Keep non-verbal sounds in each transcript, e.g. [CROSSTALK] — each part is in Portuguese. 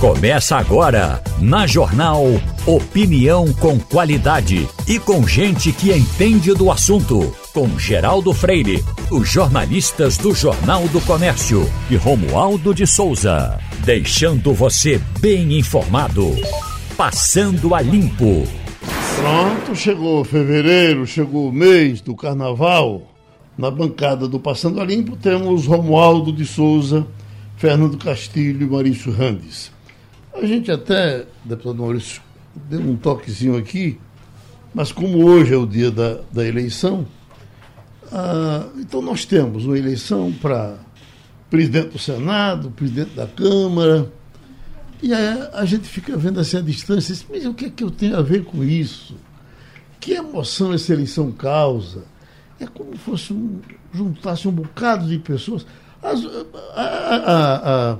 Começa agora, na Jornal Opinião com qualidade e com gente que entende do assunto. Com Geraldo Freire, os jornalistas do Jornal do Comércio e Romualdo de Souza. Deixando você bem informado. Passando a Limpo. Pronto, chegou fevereiro, chegou o mês do carnaval. Na bancada do Passando a Limpo temos Romualdo de Souza, Fernando Castilho e Maurício Randes. A gente até, deputado Maurício, deu um toquezinho aqui, mas como hoje é o dia da, da eleição, ah, então nós temos uma eleição para presidente do Senado, presidente da Câmara, e aí a gente fica vendo assim a distância, mas o que é que eu tenho a ver com isso? Que emoção essa eleição causa? É como se fosse um, juntasse um bocado de pessoas. As, a, a, a,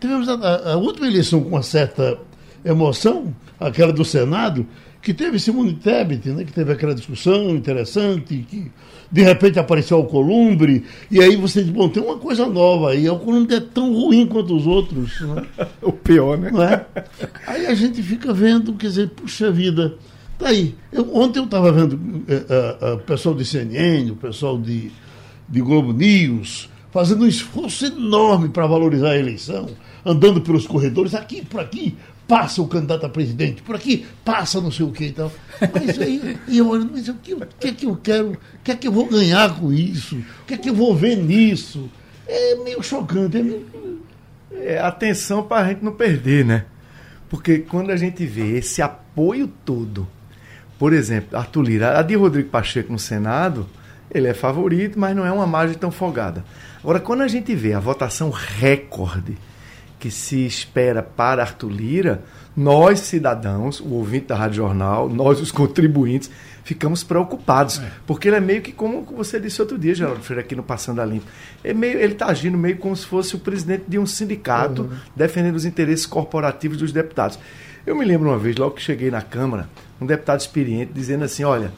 tivemos a, última eleição com uma certa emoção, aquela do Senado, que teve Simone Tebet, né, que teve aquela discussão interessante, que de repente apareceu o Columbre, e aí você diz, bom, tem uma coisa nova aí, o Columbre é tão ruim quanto os outros. Né? [LAUGHS] o pior, né? É? Aí a gente fica vendo, quer dizer, puxa vida, tá aí. Eu, ontem eu estava vendo uh, uh, o pessoal de CNN, o pessoal de, de Globo News, fazendo um esforço enorme para valorizar a eleição, andando pelos corredores, aqui, por aqui, passa o candidato a presidente, por aqui passa não sei o que e tal. Mas aí e eu olho, mas o que, o que é que eu quero, o que é que eu vou ganhar com isso? O que é que eu vou ver nisso? É meio chocante. É meio... É, atenção para a gente não perder, né? Porque quando a gente vê esse apoio todo, por exemplo, Arthur Lira, a de Rodrigo Pacheco no Senado, ele é favorito, mas não é uma margem tão folgada. Agora, quando a gente vê a votação recorde que se espera para Arthur Lira, nós, cidadãos, o ouvinte da Rádio Jornal, nós, os contribuintes, ficamos preocupados. É. Porque ele é meio que, como você disse outro dia, Geraldo Freire, aqui no Passando a Limpo, é meio, ele está agindo meio como se fosse o presidente de um sindicato uhum. defendendo os interesses corporativos dos deputados. Eu me lembro uma vez, logo que cheguei na Câmara, um deputado experiente dizendo assim: olha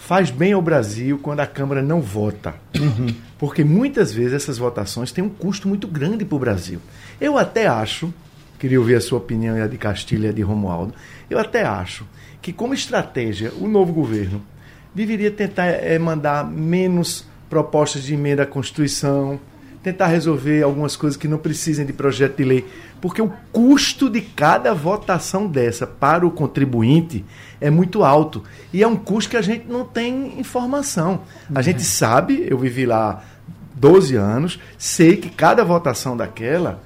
faz bem ao Brasil quando a Câmara não vota. Uhum. Porque muitas vezes essas votações têm um custo muito grande para o Brasil. Eu até acho, queria ouvir a sua opinião e a de Castilho e a de Romualdo, eu até acho que, como estratégia, o novo governo deveria tentar é, mandar menos propostas de emenda à Constituição, tentar resolver algumas coisas que não precisem de projeto de lei, porque o custo de cada votação dessa para o contribuinte é muito alto e é um custo que a gente não tem informação. A gente sabe, eu vivi lá 12 anos, sei que cada votação daquela,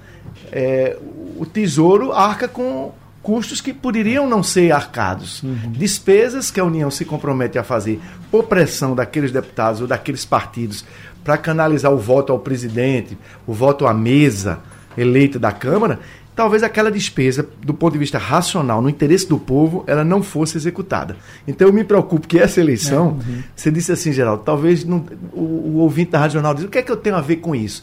é, o Tesouro arca com custos que poderiam não ser arcados. Uhum. Despesas que a União se compromete a fazer por pressão daqueles deputados ou daqueles partidos para canalizar o voto ao presidente, o voto à mesa eleita da Câmara, talvez aquela despesa, do ponto de vista racional, no interesse do povo, ela não fosse executada. Então eu me preocupo que essa eleição, é, uhum. você disse assim, Geraldo, talvez não, o, o, ouvinte da Rádio Jornal diz, o que é que eu tenho a ver com isso?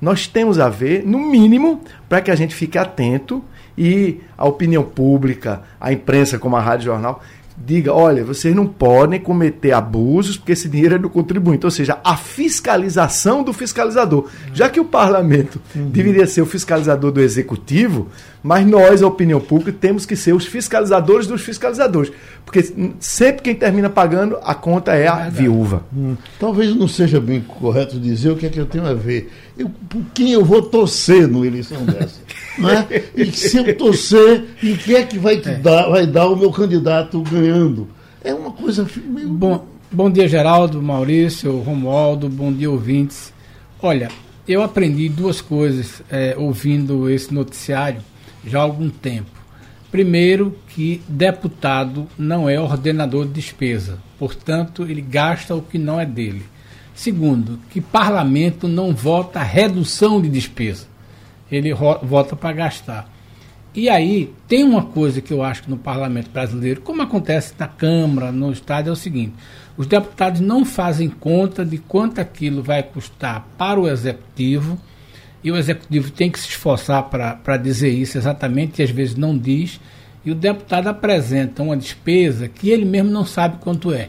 Nós temos a ver, no mínimo, para que a gente fique atento e a opinião pública, a imprensa como a Rádio Jornal, diga, olha, vocês não podem cometer abusos porque esse dinheiro é do contribuinte, ou seja, a fiscalização do fiscalizador. Já que o parlamento uhum. deveria ser o fiscalizador do executivo, mas nós, a opinião pública, temos que ser os fiscalizadores dos fiscalizadores. Porque sempre quem termina pagando, a conta é a é viúva. Hum. Talvez não seja bem correto dizer o que é que eu tenho a ver. Eu, por quem eu vou torcer numa eleição [LAUGHS] dessa? né? E se eu torcer, em que é que vai, é. Dar, vai dar o meu candidato ganhando? É uma coisa meio. Bom, bom dia, Geraldo, Maurício, Romualdo, bom dia, ouvintes. Olha, eu aprendi duas coisas é, ouvindo esse noticiário já há algum tempo. Primeiro, que deputado não é ordenador de despesa, portanto, ele gasta o que não é dele. Segundo, que parlamento não vota redução de despesa, ele vota para gastar. E aí, tem uma coisa que eu acho que no parlamento brasileiro, como acontece na Câmara, no Estado, é o seguinte: os deputados não fazem conta de quanto aquilo vai custar para o executivo e o executivo tem que se esforçar para dizer isso exatamente, e às vezes não diz, e o deputado apresenta uma despesa que ele mesmo não sabe quanto é.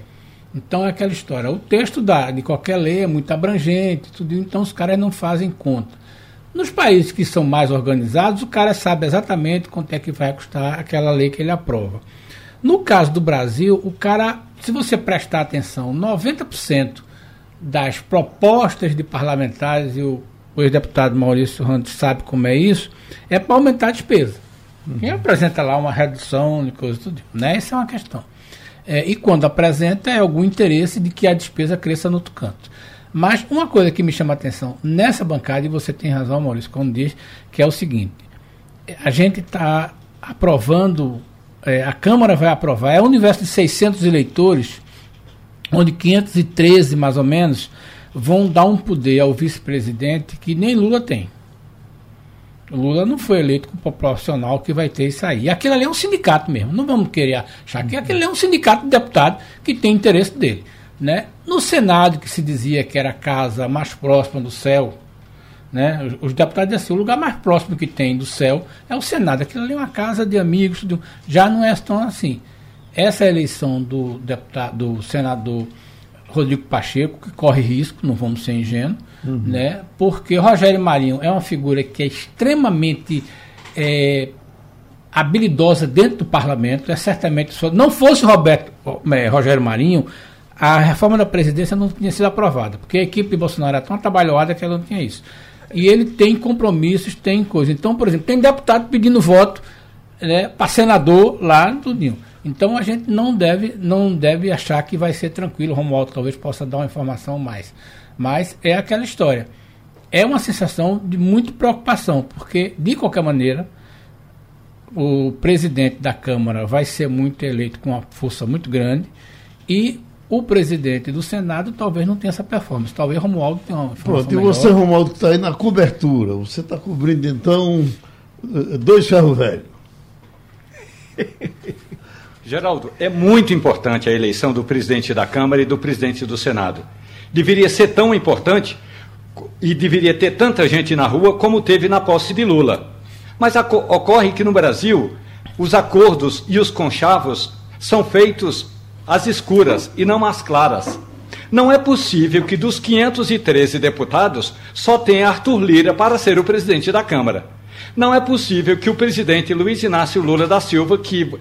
Então é aquela história. O texto da, de qualquer lei é muito abrangente, tudo, então os caras não fazem conta. Nos países que são mais organizados, o cara sabe exatamente quanto é que vai custar aquela lei que ele aprova. No caso do Brasil, o cara, se você prestar atenção, 90% das propostas de parlamentares, e o, o ex-deputado Maurício Randes sabe como é isso, é para aumentar a despesa. Uhum. Quem apresenta lá uma redução de coisa tudo, né? Essa é uma questão. É, e quando apresenta é algum interesse de que a despesa cresça no outro canto. Mas uma coisa que me chama a atenção nessa bancada, e você tem razão, Maurício, quando diz, que é o seguinte: a gente está aprovando, é, a Câmara vai aprovar, é um universo de 600 eleitores, onde 513 mais ou menos vão dar um poder ao vice-presidente que nem Lula tem. Lula não foi eleito como profissional que vai ter isso aí. Aquilo ali é um sindicato mesmo. Não vamos querer achar que aquele é um sindicato de deputado que tem interesse dele. Né? No Senado, que se dizia que era a casa mais próxima do céu, né? os, os deputados diziam assim, o lugar mais próximo que tem do céu é o Senado. Aquilo ali é uma casa de amigos, do, já não é tão assim. Essa eleição do, deputado, do senador Rodrigo Pacheco, que corre risco, não vamos ser ingênuos, uhum. né? porque Rogério Marinho é uma figura que é extremamente é, habilidosa dentro do parlamento, é certamente, se não fosse Roberto, é, Rogério Marinho, a reforma da presidência não tinha sido aprovada, porque a equipe Bolsonaro era tão trabalhada que ela não tinha isso. E ele tem compromissos, tem coisa. Então, por exemplo, tem deputado pedindo voto né, para senador lá no Tudinho. Então a gente não deve, não deve achar que vai ser tranquilo. O Romualdo talvez possa dar uma informação mais. Mas é aquela história. É uma sensação de muita preocupação, porque, de qualquer maneira, o presidente da Câmara vai ser muito eleito com uma força muito grande e o presidente do Senado talvez não tenha essa performance. Talvez Romualdo tenha uma Pronto, e você, Romualdo, que está aí na cobertura, você está cobrindo então eh, dois ferros velhos. [LAUGHS] Geraldo, é muito importante a eleição do presidente da Câmara e do presidente do Senado. Deveria ser tão importante e deveria ter tanta gente na rua como teve na posse de Lula. Mas ocorre que no Brasil os acordos e os conchavos são feitos às escuras e não às claras. Não é possível que dos 513 deputados só tenha Arthur Lira para ser o presidente da Câmara. Não é possível que o presidente Luiz Inácio Lula da Silva, que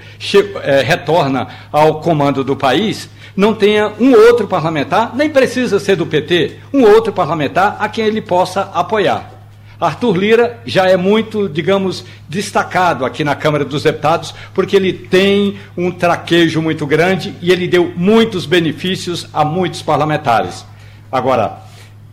é, retorna ao comando do país, não tenha um outro parlamentar, nem precisa ser do PT, um outro parlamentar a quem ele possa apoiar. Arthur Lira já é muito, digamos, destacado aqui na Câmara dos Deputados, porque ele tem um traquejo muito grande e ele deu muitos benefícios a muitos parlamentares. Agora,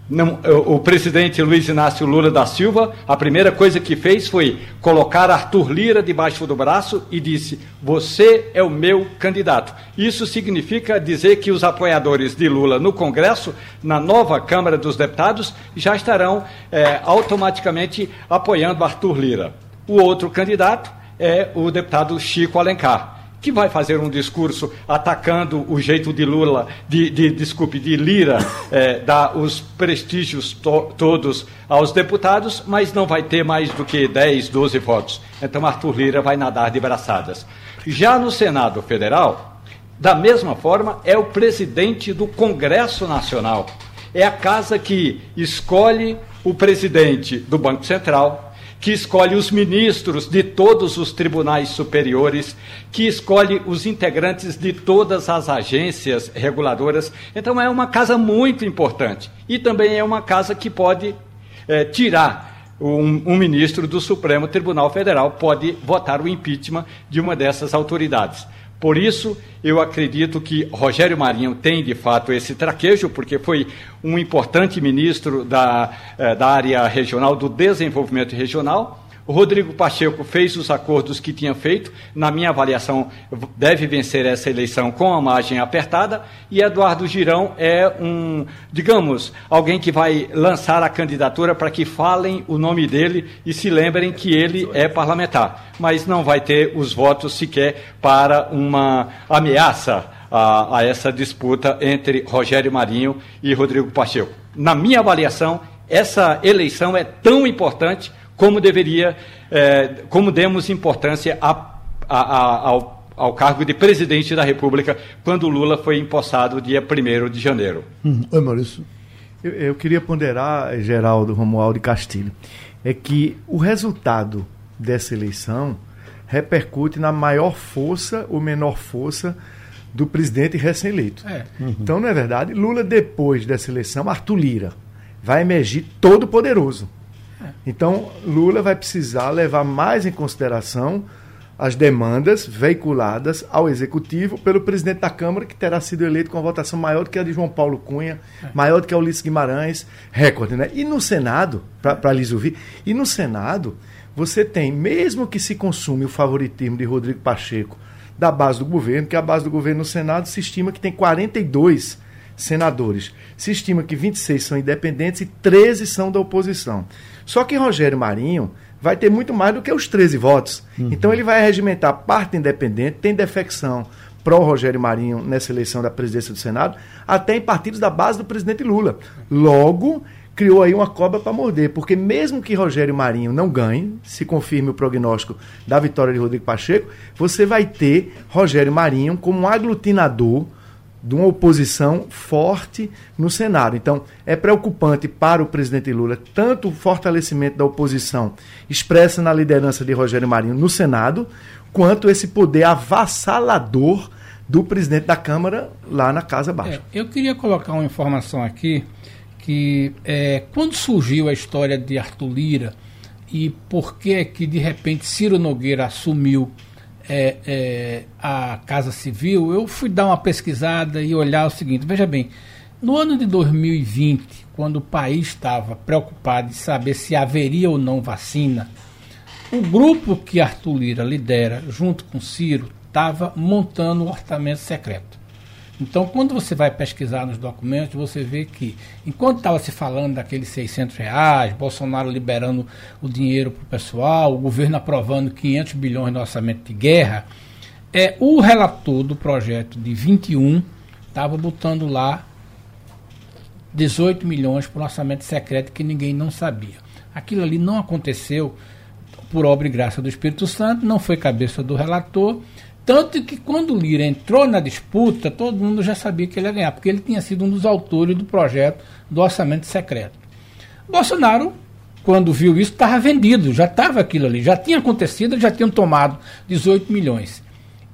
não, o, presidente Luiz Inácio Lula da Silva, a primeira coisa que fez foi colocar Arthur Lira debaixo do braço e disse: Você é o meu candidato. Isso significa dizer que os apoiadores de Lula no Congresso, na nova Câmara dos Deputados, já estarão é, automaticamente apoiando Arthur Lira. O outro candidato é o deputado Chico Alencar que vai fazer um discurso atacando o jeito de Lula, de, de desculpe, de Lira, [LAUGHS] é, dar os prestígios to, todos aos deputados, mas não vai ter mais do que 10, 12 votos. Então Arthur Lira vai nadar de braçadas. Já no Senado Federal, da mesma forma, é o presidente do Congresso Nacional. É a casa que escolhe o presidente do Banco Central, que escolhe os ministros de todos os tribunais superiores, que escolhe os integrantes de todas as agências reguladoras. Então é uma casa muito importante. E também é uma casa que pode é, tirar um, um, ministro do Supremo Tribunal Federal, pode votar o impeachment de uma dessas autoridades. Por isso, eu acredito que Rogério Marinho tem, de fato, esse traquejo, porque foi um importante ministro da, eh, da área regional, do desenvolvimento regional, o Rodrigo Pacheco fez os acordos que tinha feito. Na minha avaliação, deve vencer essa eleição com a margem apertada. E Eduardo Girão é um, digamos, alguém que vai lançar a candidatura para que falem o nome dele e se lembrem que ele é parlamentar. Mas não vai ter os votos sequer para uma ameaça a, a essa disputa entre Rogério Marinho e Rodrigo Pacheco. Na minha avaliação, essa eleição é tão importante como deveria, é, como demos importância a, a, a, ao, ao cargo de presidente da República quando Lula foi empossado dia 1 de janeiro. Hum. Oi, Maurício. Eu, eu, queria ponderar, Geraldo Romualdo Castilho. é que o resultado dessa eleição repercute na maior força ou menor força do presidente recém-eleito. É. Uhum. Então, não é verdade? Lula, depois dessa eleição, Arthur Lira, vai emergir todo poderoso. É. Então, Lula vai precisar levar mais em consideração as demandas veiculadas ao Executivo pelo presidente da Câmara, que terá sido eleito com uma votação maior do que a de João Paulo Cunha, é. maior do que a Ulisses Guimarães, recorde, né? E no Senado, para lhes ouvir, e no Senado, você tem, mesmo que se consume o favoritismo de Rodrigo Pacheco da base do governo, que a base do governo no Senado se estima que tem 42 senadores. Se estima que 26 são independentes e 13 são da oposição. Só que Rogério Marinho vai ter muito mais do que os 13 votos. Uhum. Então ele vai regimentar parte independente, tem defecção pró-Rogério Marinho nessa eleição da presidência do Senado, até em partidos da base do presidente Lula. Logo, criou aí uma cobra para morder, porque mesmo que Rogério Marinho não ganhe, se confirme o prognóstico da vitória de Rodrigo Pacheco, você vai ter Rogério Marinho como um aglutinador de uma oposição forte no Senado. Então, é preocupante para o presidente Lula tanto o fortalecimento da oposição expressa na liderança de Rogério Marinho no Senado, quanto esse poder avassalador do presidente da Câmara lá na Casa Baixa. É, eu queria colocar uma informação aqui que é, quando surgiu a história de Arthur Lira e por que que de repente Ciro Nogueira assumiu é, é, a Casa Civil, eu fui dar uma pesquisada e olhar o seguinte: veja bem, no ano de 2020, quando o país estava preocupado em saber se haveria ou não vacina, o grupo que Arthur Lira lidera, junto com Ciro, estava montando o orçamento secreto. Então, quando você vai pesquisar nos documentos, você vê que, enquanto estava se falando daqueles 600 reais, Bolsonaro liberando o dinheiro para o pessoal, o governo aprovando 500 bilhões no orçamento de guerra, é, o relator do projeto de 21 estava botando lá 18 milhões para o orçamento secreto que ninguém não sabia. Aquilo ali não aconteceu por obra e graça do Espírito Santo, não foi cabeça do relator, tanto que quando o Lira entrou na disputa, todo mundo já sabia que ele ia ganhar, porque ele tinha sido um dos autores do projeto do orçamento secreto. Bolsonaro, quando viu isso, estava vendido, já estava aquilo ali, já tinha acontecido, já tinham tomado 18 milhões.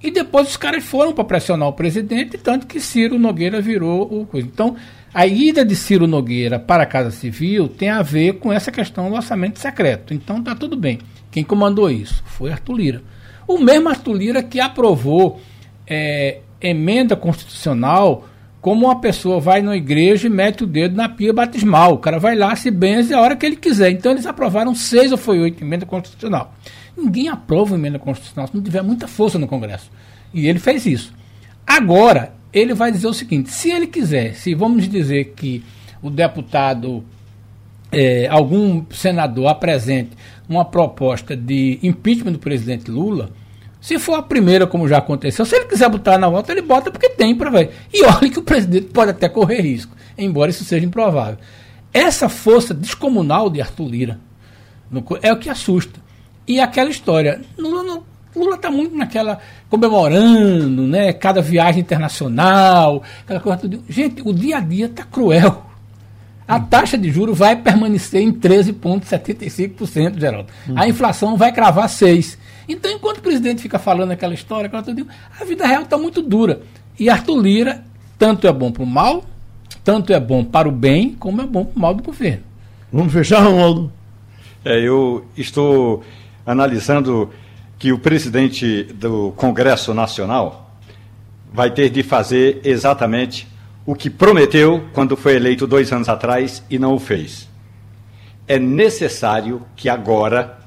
E depois os caras foram para pressionar o presidente, tanto que Ciro Nogueira virou o coisa. Então, a ida de Ciro Nogueira para a Casa Civil tem a ver com essa questão do orçamento secreto. Então, tá tudo bem. Quem comandou isso foi Arthur Lira. O mesmo Arthur Lira que aprovou é, emenda constitucional como uma pessoa vai na igreja e mete o dedo na pia batismal. O cara vai lá, se benze a hora que ele quiser. Então eles aprovaram seis ou foi oito emendas constitucional. Ninguém aprova emenda constitucional se não tiver muita força no Congresso. E ele fez isso. Agora, ele vai dizer o seguinte: se ele quiser, se vamos dizer que o deputado, é, algum senador apresente uma proposta de impeachment do presidente Lula, se for a primeira, como já aconteceu, se ele quiser botar na volta, ele bota porque tem para ver. E olha que o presidente pode até correr risco, embora isso seja improvável. Essa força descomunal de Arthur Lira é o que assusta. E aquela história, Lula Lula está muito naquela comemorando, né? Cada viagem internacional, aquela coisa tudo. Gente, o dia a dia está cruel. A taxa de juros vai permanecer em 13,75%, Geraldo. Uhum. A inflação vai cravar 6%. Então, enquanto o presidente fica falando aquela história, a vida real está muito dura. E Arthur Lira, tanto é bom para o mal, tanto é bom para o bem, como é bom para o mal do governo. Vamos fechar, Ronaldo? É, eu estou analisando que o presidente do Congresso Nacional vai ter de fazer exatamente o que prometeu quando foi eleito dois anos atrás e não o fez. É necessário que agora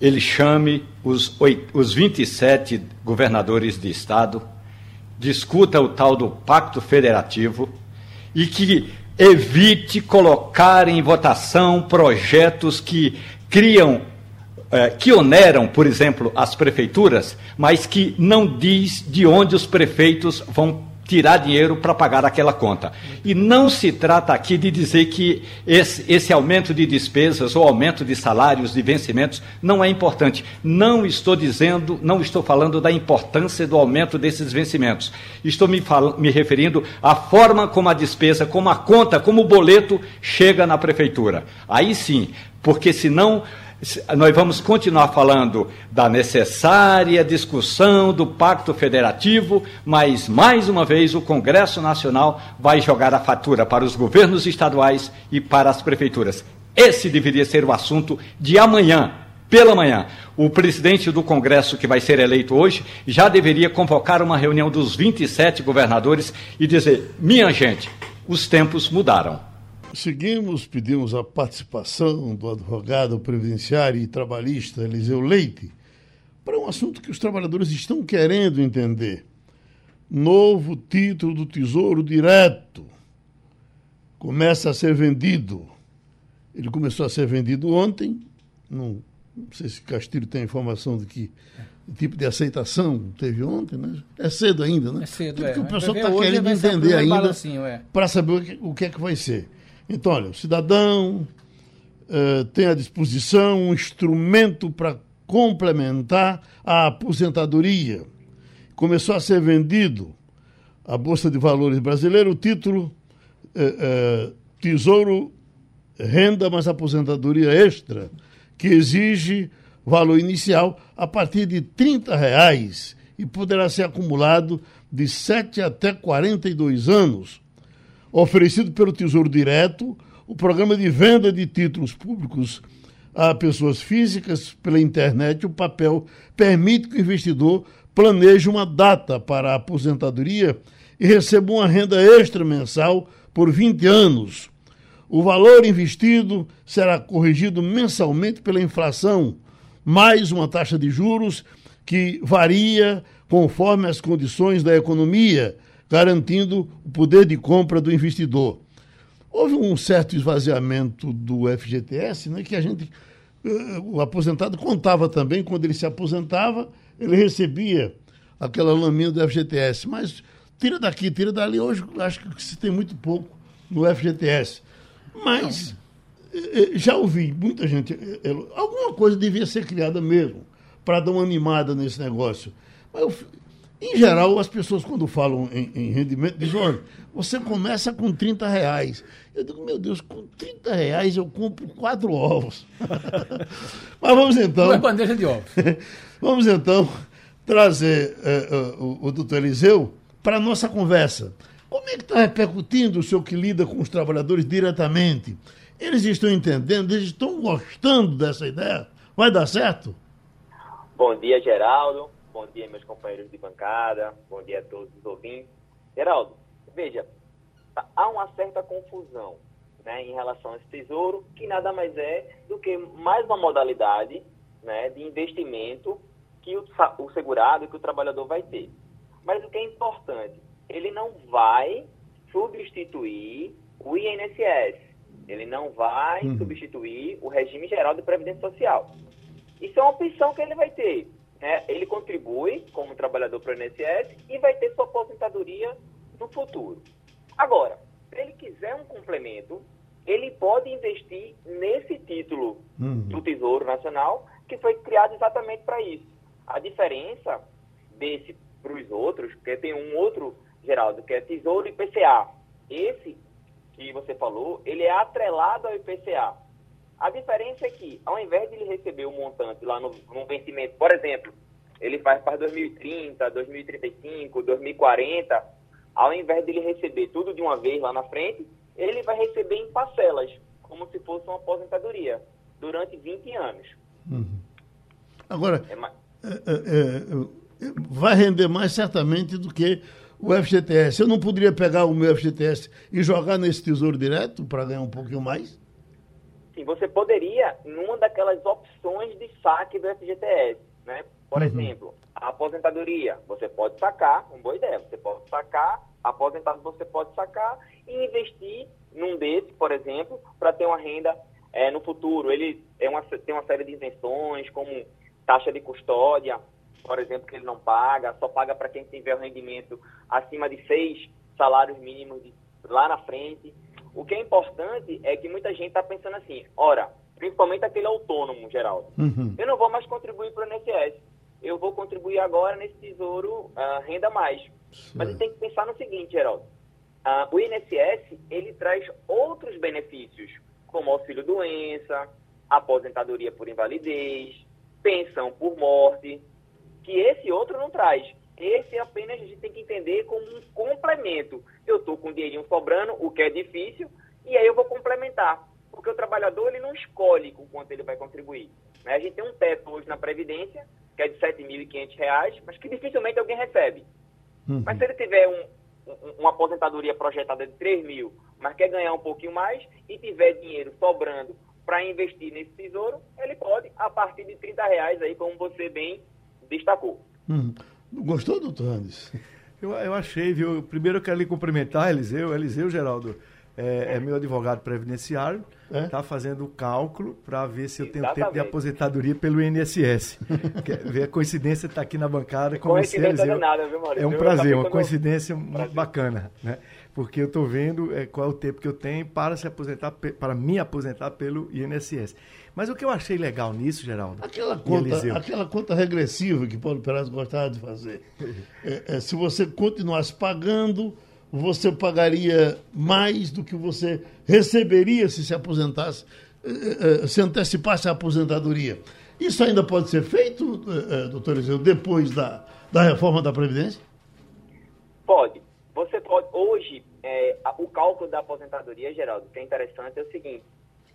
ele chame os, os 27 governadores de Estado, discuta o tal do Pacto Federativo e que evite colocar em votação projetos que criam, eh, que oneram, por exemplo, as prefeituras, mas que não diz de onde os prefeitos vão tirar dinheiro para pagar aquela conta. E não se trata aqui de dizer que esse, esse, aumento de despesas ou aumento de salários, de vencimentos, não é importante. Não estou dizendo, não estou falando da importância do aumento desses vencimentos. Estou me, me referindo à forma como a despesa, como a conta, como o boleto chega na prefeitura. Aí sim, porque senão nós vamos continuar falando da necessária discussão do Pacto Federativo, mas, mais uma vez, o Congresso Nacional vai jogar a fatura para os governos estaduais e para as prefeituras. Esse deveria ser o assunto de amanhã, pela manhã. O presidente do Congresso, que vai ser eleito hoje, já deveria convocar uma reunião dos 27 governadores e dizer: minha gente, os tempos mudaram. Seguimos, pedimos a participação do advogado previdenciário e trabalhista Eliseu Leite para um assunto que os trabalhadores estão querendo entender. Novo título do Tesouro Direto começa a ser vendido. Ele começou a ser vendido ontem. Não, não sei se Castilho tem informação de que tipo de aceitação teve ontem, né? É cedo ainda, né? É cedo, é. o pessoal está querendo entender ainda é. para saber o que, o que é que vai ser. Então, olha, o cidadão uh, tem à disposição um instrumento para complementar a aposentadoria. Começou a ser vendido a Bolsa de Valores brasileira o título uh, uh, Tesouro Renda mais Aposentadoria Extra, que exige valor inicial a partir de R$ reais e poderá ser acumulado de 7 até 42 anos oferecido pelo Tesouro Direto, o programa de venda de títulos públicos a pessoas físicas pela internet, o papel permite que o investidor planeje uma data para a aposentadoria e receba uma renda extra mensal por 20 anos. O valor investido será corrigido mensalmente pela inflação, mais uma taxa de juros que varia conforme as condições da economia, garantindo o poder de compra do investidor. Houve um certo esvaziamento do FGTS, né, que a gente, eh, o aposentado contava também, quando ele se aposentava, ele recebia aquela laminha do FGTS, mas tira daqui, tira dali, hoje acho que se tem muito pouco no FGTS. Mas eh, eh, já ouvi muita gente, alguma coisa devia ser criada mesmo, para dar uma animada nesse negócio. Mas eu, em geral, as pessoas, quando falam em, em rendimento, dizem: olha, você começa com 30 reais. Eu digo, meu Deus, com 30 reais eu compro quatro ovos. [LAUGHS] Mas vamos então. Uma bandeja de ovos. [LAUGHS] vamos então trazer uh, uh, o, o doutor Eliseu para a nossa conversa. Como é que está repercutindo o senhor que lida com os trabalhadores diretamente? Eles estão entendendo, eles estão gostando dessa ideia? Vai dar certo? Bom dia, Geraldo. Bom dia, meus companheiros de bancada. Bom dia a todos os ouvintes. Geraldo, veja, há uma certa confusão né, em relação a esse tesouro, que nada mais é do que mais uma modalidade né, de investimento que o, o segurado, que o trabalhador vai ter. Mas o que é importante, ele não vai substituir o INSS, ele não vai uhum. substituir o regime geral de previdência social. Isso é uma opção que ele vai ter né, ele contribui como trabalhador para o INSS e vai ter sua aposentadoria no futuro. Agora, se ele quiser um complemento, ele pode investir nesse título uhum. do Tesouro Nacional, que foi criado exatamente para isso. A diferença desse para os outros, que tem um outro, Geraldo, que é Tesouro IPCA. Esse que você falou, ele é atrelado ao IPCA. A diferença é que, ao invés de ele receber o um montante lá no, no vencimento, por exemplo, ele faz para 2030, 2035, 2040, ao invés de ele receber tudo de uma vez lá na frente, ele vai receber em parcelas, como se fosse uma aposentadoria, durante 20 anos. Uhum. Agora, é, é, é, é, vai render mais certamente do que o FGTS. Eu não poderia pegar o meu FGTS e jogar nesse tesouro direto para ganhar um pouquinho mais? Sim, você poderia, numa daquelas opções de saque do FGTS, né? Por uhum. exemplo, a aposentadoria, você pode sacar, uma boa ideia, você pode sacar, aposentado você pode sacar e investir num desses, por exemplo, para ter uma renda é, no futuro. Ele é uma, tem uma série de isenções, como taxa de custódia, por exemplo, que ele não paga, só paga para quem tiver o rendimento acima de seis salários mínimos de, lá na frente. O que é importante é que muita gente está pensando assim, ora, principalmente aquele autônomo, Geraldo, uhum. eu não vou mais contribuir para o INSS, eu vou contribuir agora nesse tesouro uh, renda mais. Sim. Mas você tem que pensar no seguinte, Geraldo, uh, o INSS, ele traz outros benefícios, como auxílio-doença, aposentadoria por invalidez, pensão por morte, que esse outro não traz. Esse apenas a gente tem que entender como um complemento. Eu estou com o dinheirinho sobrando, o que é difícil, e aí eu vou complementar. Porque o trabalhador ele não escolhe com quanto ele vai contribuir. Né? A gente tem um teto hoje na Previdência, que é de R$ 7.500, mas que dificilmente alguém recebe. Uhum. Mas se ele tiver um, um, uma aposentadoria projetada de 3 mil, mas quer ganhar um pouquinho mais e tiver dinheiro sobrando para investir nesse tesouro, ele pode, a partir de 30 reais, aí, como você bem destacou. Hum. Gostou, doutor Andes? Eu, eu achei, viu? Primeiro eu quero lhe cumprimentar, Eliseu. Eliseu, Geraldo, é, é meu advogado previdenciário, está é? Tá fazendo o cálculo para ver se eu tenho Exatamente. tempo de aposentadoria pelo INSS. [LAUGHS] ver a coincidência estar tá aqui na bancada com você, Eliseu. É, nada, viu, é um prazer, uma coincidência muito bacana, né? Porque eu estou vendo é, qual é o tempo que eu tenho para se aposentar, para me aposentar pelo INSS. Mas o que eu achei legal nisso, Geraldo? Aquela conta, aquela conta regressiva que Paulo Peraz gostava de fazer. É, é, se você continuasse pagando, você pagaria mais do que você receberia se se aposentasse, é, é, se antecipasse a aposentadoria. Isso ainda pode ser feito, é, doutor Eliseu, depois da, da reforma da Previdência? Pode. Você pode. Hoje, é, o cálculo da aposentadoria, Geraldo, que é interessante, é o seguinte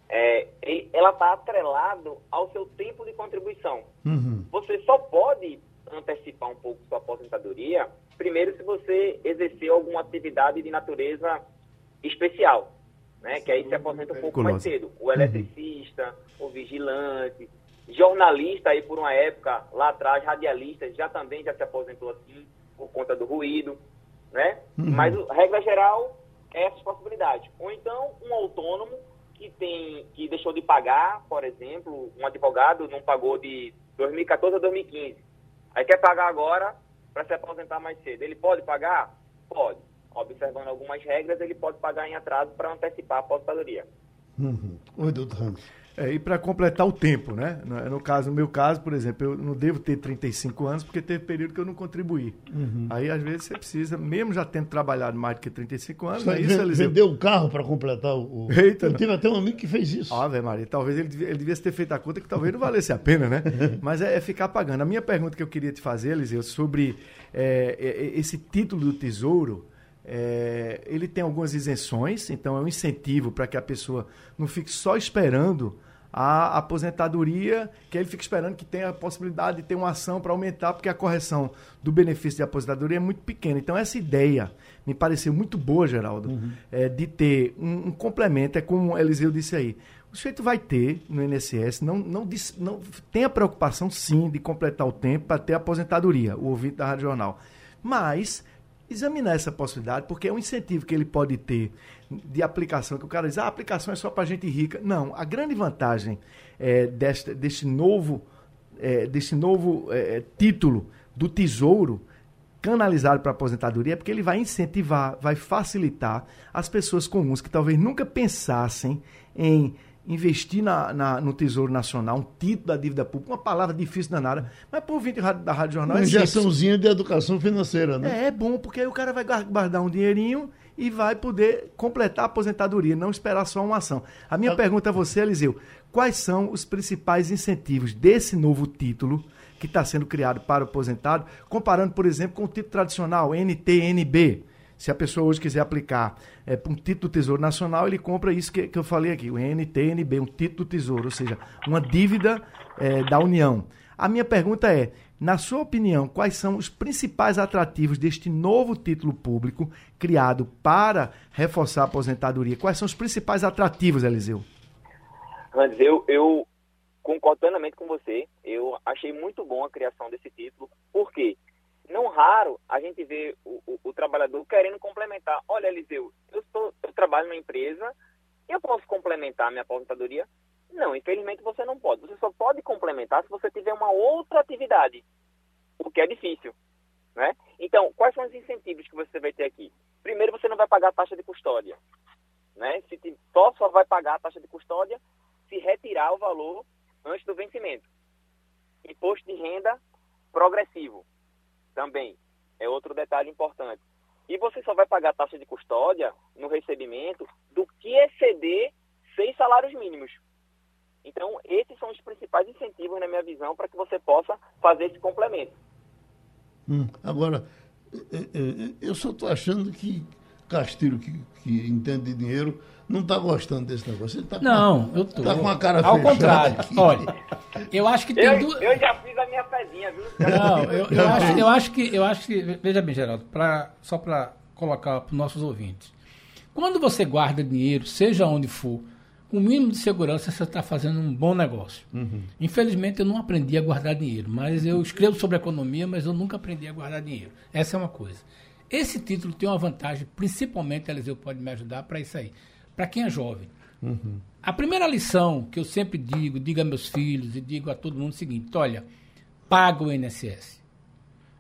é, ela está atrelado ao seu tempo de contribuição. Uhum. Você só pode antecipar um pouco sua aposentadoria, primeiro se você exercer alguma atividade de natureza especial, né? Que aí se aposenta um pouco mais cedo. O uhum. eletricista, uhum. o vigilante, jornalista aí por uma época, lá atrás, radialista, já também já se aposentou assim, por conta do ruído, né? Uhum. Mas, regra geral, é essas possibilidades. Ou então, um autônomo que tem que deixou de pagar, por exemplo, um advogado não pagou de 2014 a 2015. Aí quer pagar agora para se aposentar mais cedo. Ele pode pagar? Pode. Observando algumas regras, ele pode pagar em atraso para antecipar a aposentadoria. Uhum. Oi, doutor Ramos. É, e para completar o tempo, né? No, caso, no meu caso, por exemplo, eu não devo ter 35 anos porque teve período que eu não contribuí. Uhum. Aí, às vezes, você precisa, mesmo já tendo trabalhado mais do que 35 anos, é isso, [LAUGHS] Eliseu? Vendeu o carro para completar o. [LAUGHS] Eita, eu não. tive até um amigo que fez isso. Ah, velho, Maria, talvez ele, ele devia ter feito a conta que talvez não valesse a pena, né? [LAUGHS] Mas é, é, ficar pagando. A minha pergunta que eu queria te fazer, Eliseu, sobre é, é esse título do tesouro. É, ele tem algumas isenções, então é um incentivo para que a pessoa não fique só esperando a aposentadoria, que ele fica esperando que tenha a possibilidade de ter uma ação para aumentar, porque a correção do benefício de aposentadoria é muito pequena. Então, essa ideia me pareceu muito boa, Geraldo, uhum. é, de ter um, um, complemento, é como o Eliseu disse aí. O sujeito vai ter no INSS, não, não, não tem a preocupação, sim, de completar o tempo para ter aposentadoria, o ouvinte da Rádio Jornal. Mas examinar essa possibilidade, porque é um incentivo que ele pode ter de aplicação, que o cara diz, ah, a aplicação é só para gente rica. Não, a grande vantagem é, deste, deste novo, é, deste novo é, título do Tesouro canalizado para a aposentadoria é porque ele vai incentivar, vai facilitar as pessoas comuns que talvez nunca pensassem em investir na, na, no Tesouro Nacional, um título da dívida pública, uma palavra difícil danada, mas por vir da Rádio Jornal... Uma é injeçãozinha de educação financeira, né? É, é bom, porque aí o cara vai guardar um dinheirinho e vai poder completar a aposentadoria, não esperar só uma ação. A minha ah. pergunta a você, Eliseu, quais são os principais incentivos desse novo título que está sendo criado para o aposentado, comparando, por exemplo, com o título tradicional, NTNB? Se a pessoa hoje quiser aplicar é, um título do Tesouro Nacional, ele compra isso que, que eu falei aqui, o NTNB, um título do Tesouro, ou seja, uma dívida é, da União. A minha pergunta é: na sua opinião, quais são os principais atrativos deste novo título público criado para reforçar a aposentadoria? Quais são os principais atrativos, Eliseu? Hans, eu, eu concordo plenamente com você. Eu achei muito bom a criação desse título. Por quê? Não raro a gente vê o, o, o trabalhador querendo complementar. Olha, Eliseu, eu, sou, eu trabalho numa empresa, eu posso complementar minha aposentadoria? Não, infelizmente você não pode. Você só pode complementar se você tiver uma outra atividade. o que é difícil. Né? Então, quais são os incentivos que você vai ter aqui? Primeiro, você não vai pagar a taxa de custódia. Né? Se só, só vai pagar a taxa de custódia se retirar o valor antes do vencimento. Imposto de renda progressivo também é outro detalhe importante. E você só vai pagar taxa de custódia no recebimento do que exceder seis salários mínimos. Então, esses são os principais incentivos, na minha visão, para que você possa fazer esse complemento. Hum, agora, é, é, eu só estou achando que Castilho, que, que entende de dinheiro, não está gostando desse negócio. Ele tá não, com, eu estou. Está com a cara Ao contrário. Aqui. Olha, eu acho que tem eu, duas... eu já fiz a minha pezinha, viu? Não, eu, eu, acho, eu acho que, eu acho que, veja bem, Geraldo, pra, só para colocar para os nossos ouvintes. Quando você guarda dinheiro, seja onde for, com o mínimo de segurança, você está fazendo um bom negócio. Uhum. Infelizmente, eu não aprendi a guardar dinheiro, mas eu escrevo sobre economia, mas eu nunca aprendi a guardar dinheiro. Essa é uma coisa. Esse título tem uma vantagem, principalmente, Eliseu pode me ajudar para isso aí, para quem é jovem. Uhum. A primeira lição que eu sempre digo, digo a meus filhos e digo a todo mundo é o seguinte: olha, paga o INSS.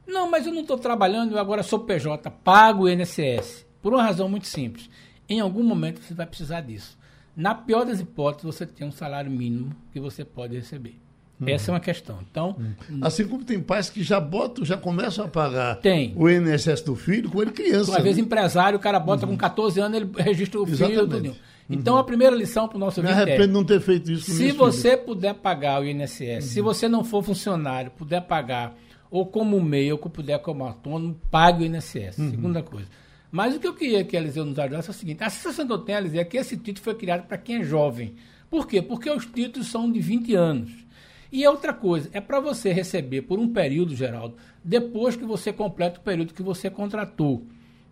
Não, mas eu não estou trabalhando, eu agora sou PJ, pago o INSS. Por uma razão muito simples. Em algum momento você vai precisar disso. Na pior das hipóteses, você tem um salário mínimo que você pode receber. Uhum. Essa é uma questão. Então, uhum. assim como tem pais que já botam, já começam a pagar tem. o INSS do filho com ele criança. Então, às vezes empresário, o cara bota uhum. com 14 anos, ele registra o filho tudo. Uhum. Então a primeira lição para o nosso ouvinte Me arrependo é, de não ter feito isso Se você filhos. puder pagar o INSS, se uhum. você não for funcionário, puder pagar ou como MEI, ou puder como autônomo, pague o INSS. Uhum. Segunda coisa. Mas o que eu queria que a Eliseu nos ajudasse é o seguinte: a sensação que eu tenho, Eliseu, é que esse título foi criado para quem é jovem. Por quê? Porque os títulos são de 20 anos. E outra coisa, é para você receber por um período, Geraldo, depois que você completa o período que você contratou.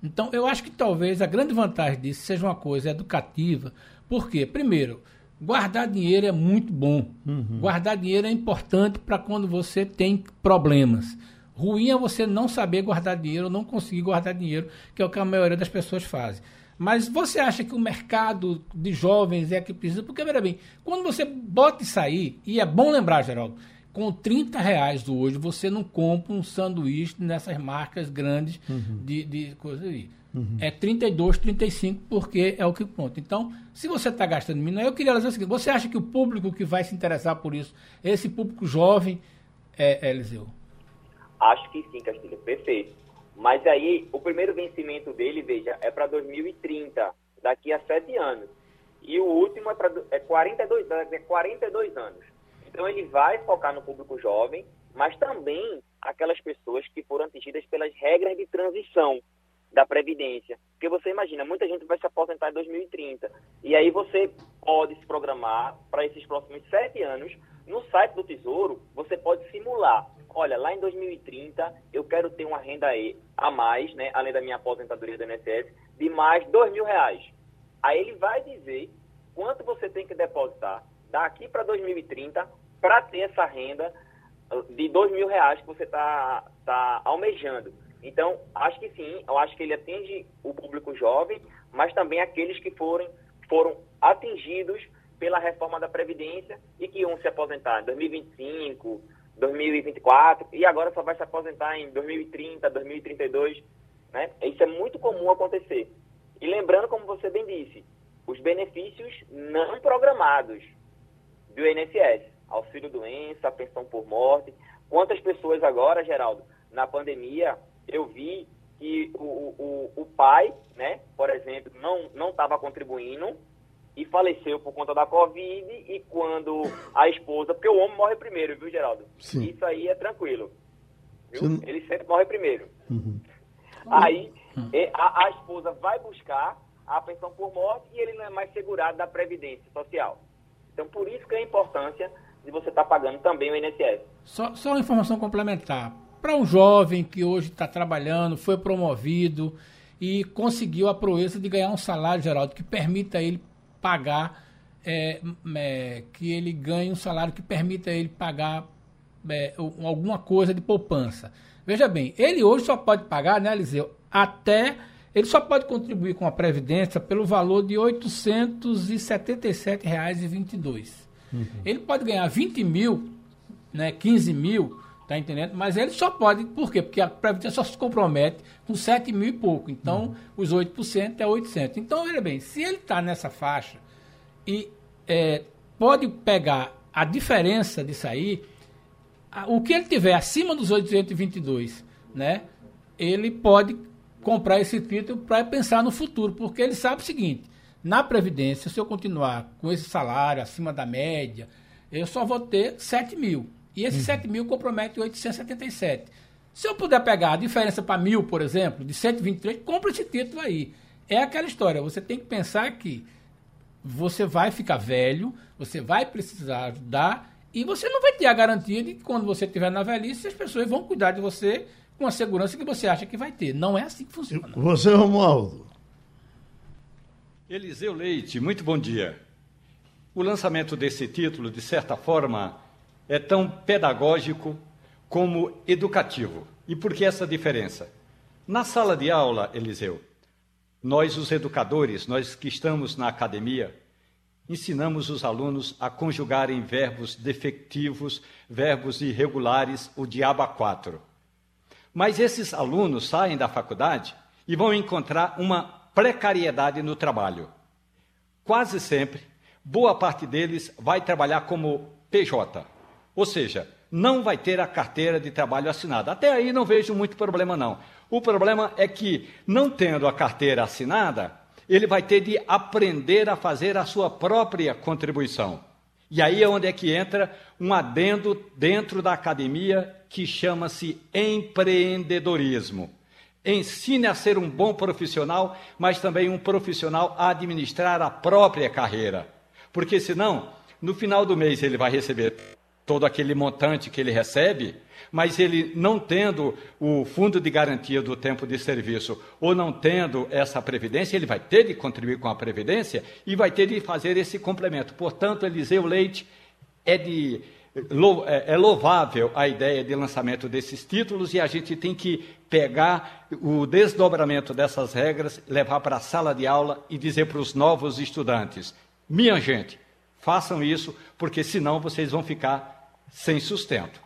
Então, eu acho que talvez a grande vantagem disso seja uma coisa educativa. Por quê? Primeiro, guardar dinheiro é muito bom. Uhum. Guardar dinheiro é importante para quando você tem problemas. Ruim é você não saber guardar dinheiro ou não conseguir guardar dinheiro, que é o que a maioria das pessoas fazem. Mas você acha que o mercado de jovens é que precisa? Porque, veja bem, quando você bota isso aí, e é bom lembrar, Geraldo, com 30 reais do hoje você não compra um sanduíche nessas marcas grandes uhum. de, de coisa aí. Uhum. É 32, 35, porque é o que conta. Então, se você está gastando menos, eu queria dizer o seguinte: você acha que o público que vai se interessar por isso, esse público jovem, é, é Eliseu? Acho que sim, Castilho, perfeito. Mas aí, o primeiro vencimento dele, veja, é para 2030, daqui a sete anos. E o último é para é 42, é 42 anos. Então, ele vai focar no público jovem, mas também aquelas pessoas que foram atingidas pelas regras de transição da Previdência. Porque você imagina, muita gente vai se aposentar em 2030. E aí você pode se programar para esses próximos sete anos. No site do Tesouro, você pode simular olha, lá em 2030 eu quero ter uma renda a mais, né, além da minha aposentadoria do INSS, de mais dois mil reais. Aí ele vai dizer quanto você tem que depositar daqui para 2030 para ter essa renda uh, de dois mil reais que você está tá almejando. Então, acho que sim, eu acho que ele atende o público jovem, mas também aqueles que forem, foram atingidos pela reforma da Previdência e que iam se aposentar em 2025, 2024 e agora só vai se aposentar em 2030, 2032, né? Isso é muito comum acontecer. E lembrando, como você bem disse, os benefícios não programados do INSS, auxílio doença, pensão por morte. Quantas pessoas agora, Geraldo, na pandemia, eu vi que o, o, o pai, né, por exemplo, não estava contribuindo e faleceu por conta da Covid e quando a esposa, porque o homem morre primeiro, viu, Geraldo? Sim. Isso aí é tranquilo. Viu? Ele sempre morre primeiro. Uhum. Aí a, a, esposa vai buscar a pensão por morte e ele não é mais segurado da Previdência Social. Então, por isso que é a importância de você estar tá pagando também o INSS. Só, só uma informação complementar. Para um jovem que hoje está trabalhando, foi promovido e conseguiu a proeza de ganhar um salário, Geraldo, que permita ele pagar, é, é, que ele ganhe um salário que permita ele pagar é, alguma coisa de poupança. Veja bem, ele hoje só pode pagar, né, Eliseu, até. Ele só pode contribuir com a Previdência pelo valor de R$ 877,22. Uhum. Ele pode ganhar 20 mil, né, 15 mil, Tá entendendo? Mas ele só pode, por quê? Porque a Previdência só se compromete com 7 mil e pouco. Então, uhum. os 8% é 800. Então, veja bem, se ele está nessa faixa e é, pode pegar a diferença disso aí, o que ele tiver acima dos 822, né? Ele pode comprar esse título para pensar no futuro, porque ele sabe o seguinte: na Previdência, se eu continuar com esse salário acima da média, eu só vou ter 7 mil. E esse uhum. 7 mil compromete 877. Se eu puder pegar a diferença para mil, por exemplo, de 123, compra esse título aí. É aquela história, você tem que pensar que você vai ficar velho, você vai precisar ajudar e você não vai ter a garantia de que quando você estiver na velhice, as pessoas vão cuidar de você com a segurança que você acha que vai ter. Não é assim que funciona. Você, Romualdo. Eliseu Leite, muito bom dia. O lançamento desse título, de certa forma, é tão pedagógico como educativo. E por que essa diferença? Na sala de aula, Eliseu, nós, os educadores, nós que estamos na academia, ensinamos os alunos a conjugarem verbos defectivos, verbos irregulares, o diabo a quatro. Mas esses alunos saem da faculdade e vão encontrar uma precariedade no trabalho. Quase sempre, boa parte deles vai trabalhar como PJ, ou seja, não vai ter a carteira de trabalho assinada. Até aí não vejo muito problema, não. O problema é que, não tendo a carteira assinada, ele vai ter de aprender a fazer a sua própria contribuição. E aí é onde é que entra um adendo dentro da academia que chama-se empreendedorismo. Ensine a ser um bom profissional, mas também um profissional a administrar a própria carreira. Porque senão, no final do mês ele vai receber todo aquele montante que ele recebe, mas ele não tendo o fundo de garantia do tempo de serviço ou não tendo essa previdência, ele vai ter de contribuir com a previdência e vai ter de fazer esse complemento. Portanto, Eliseu Leite é de é, é louvável a ideia de lançamento desses títulos e a gente tem que pegar o desdobramento dessas regras, levar para a sala de aula e dizer para os novos estudantes: minha gente, Façam isso, porque senão vocês vão ficar sem sustento.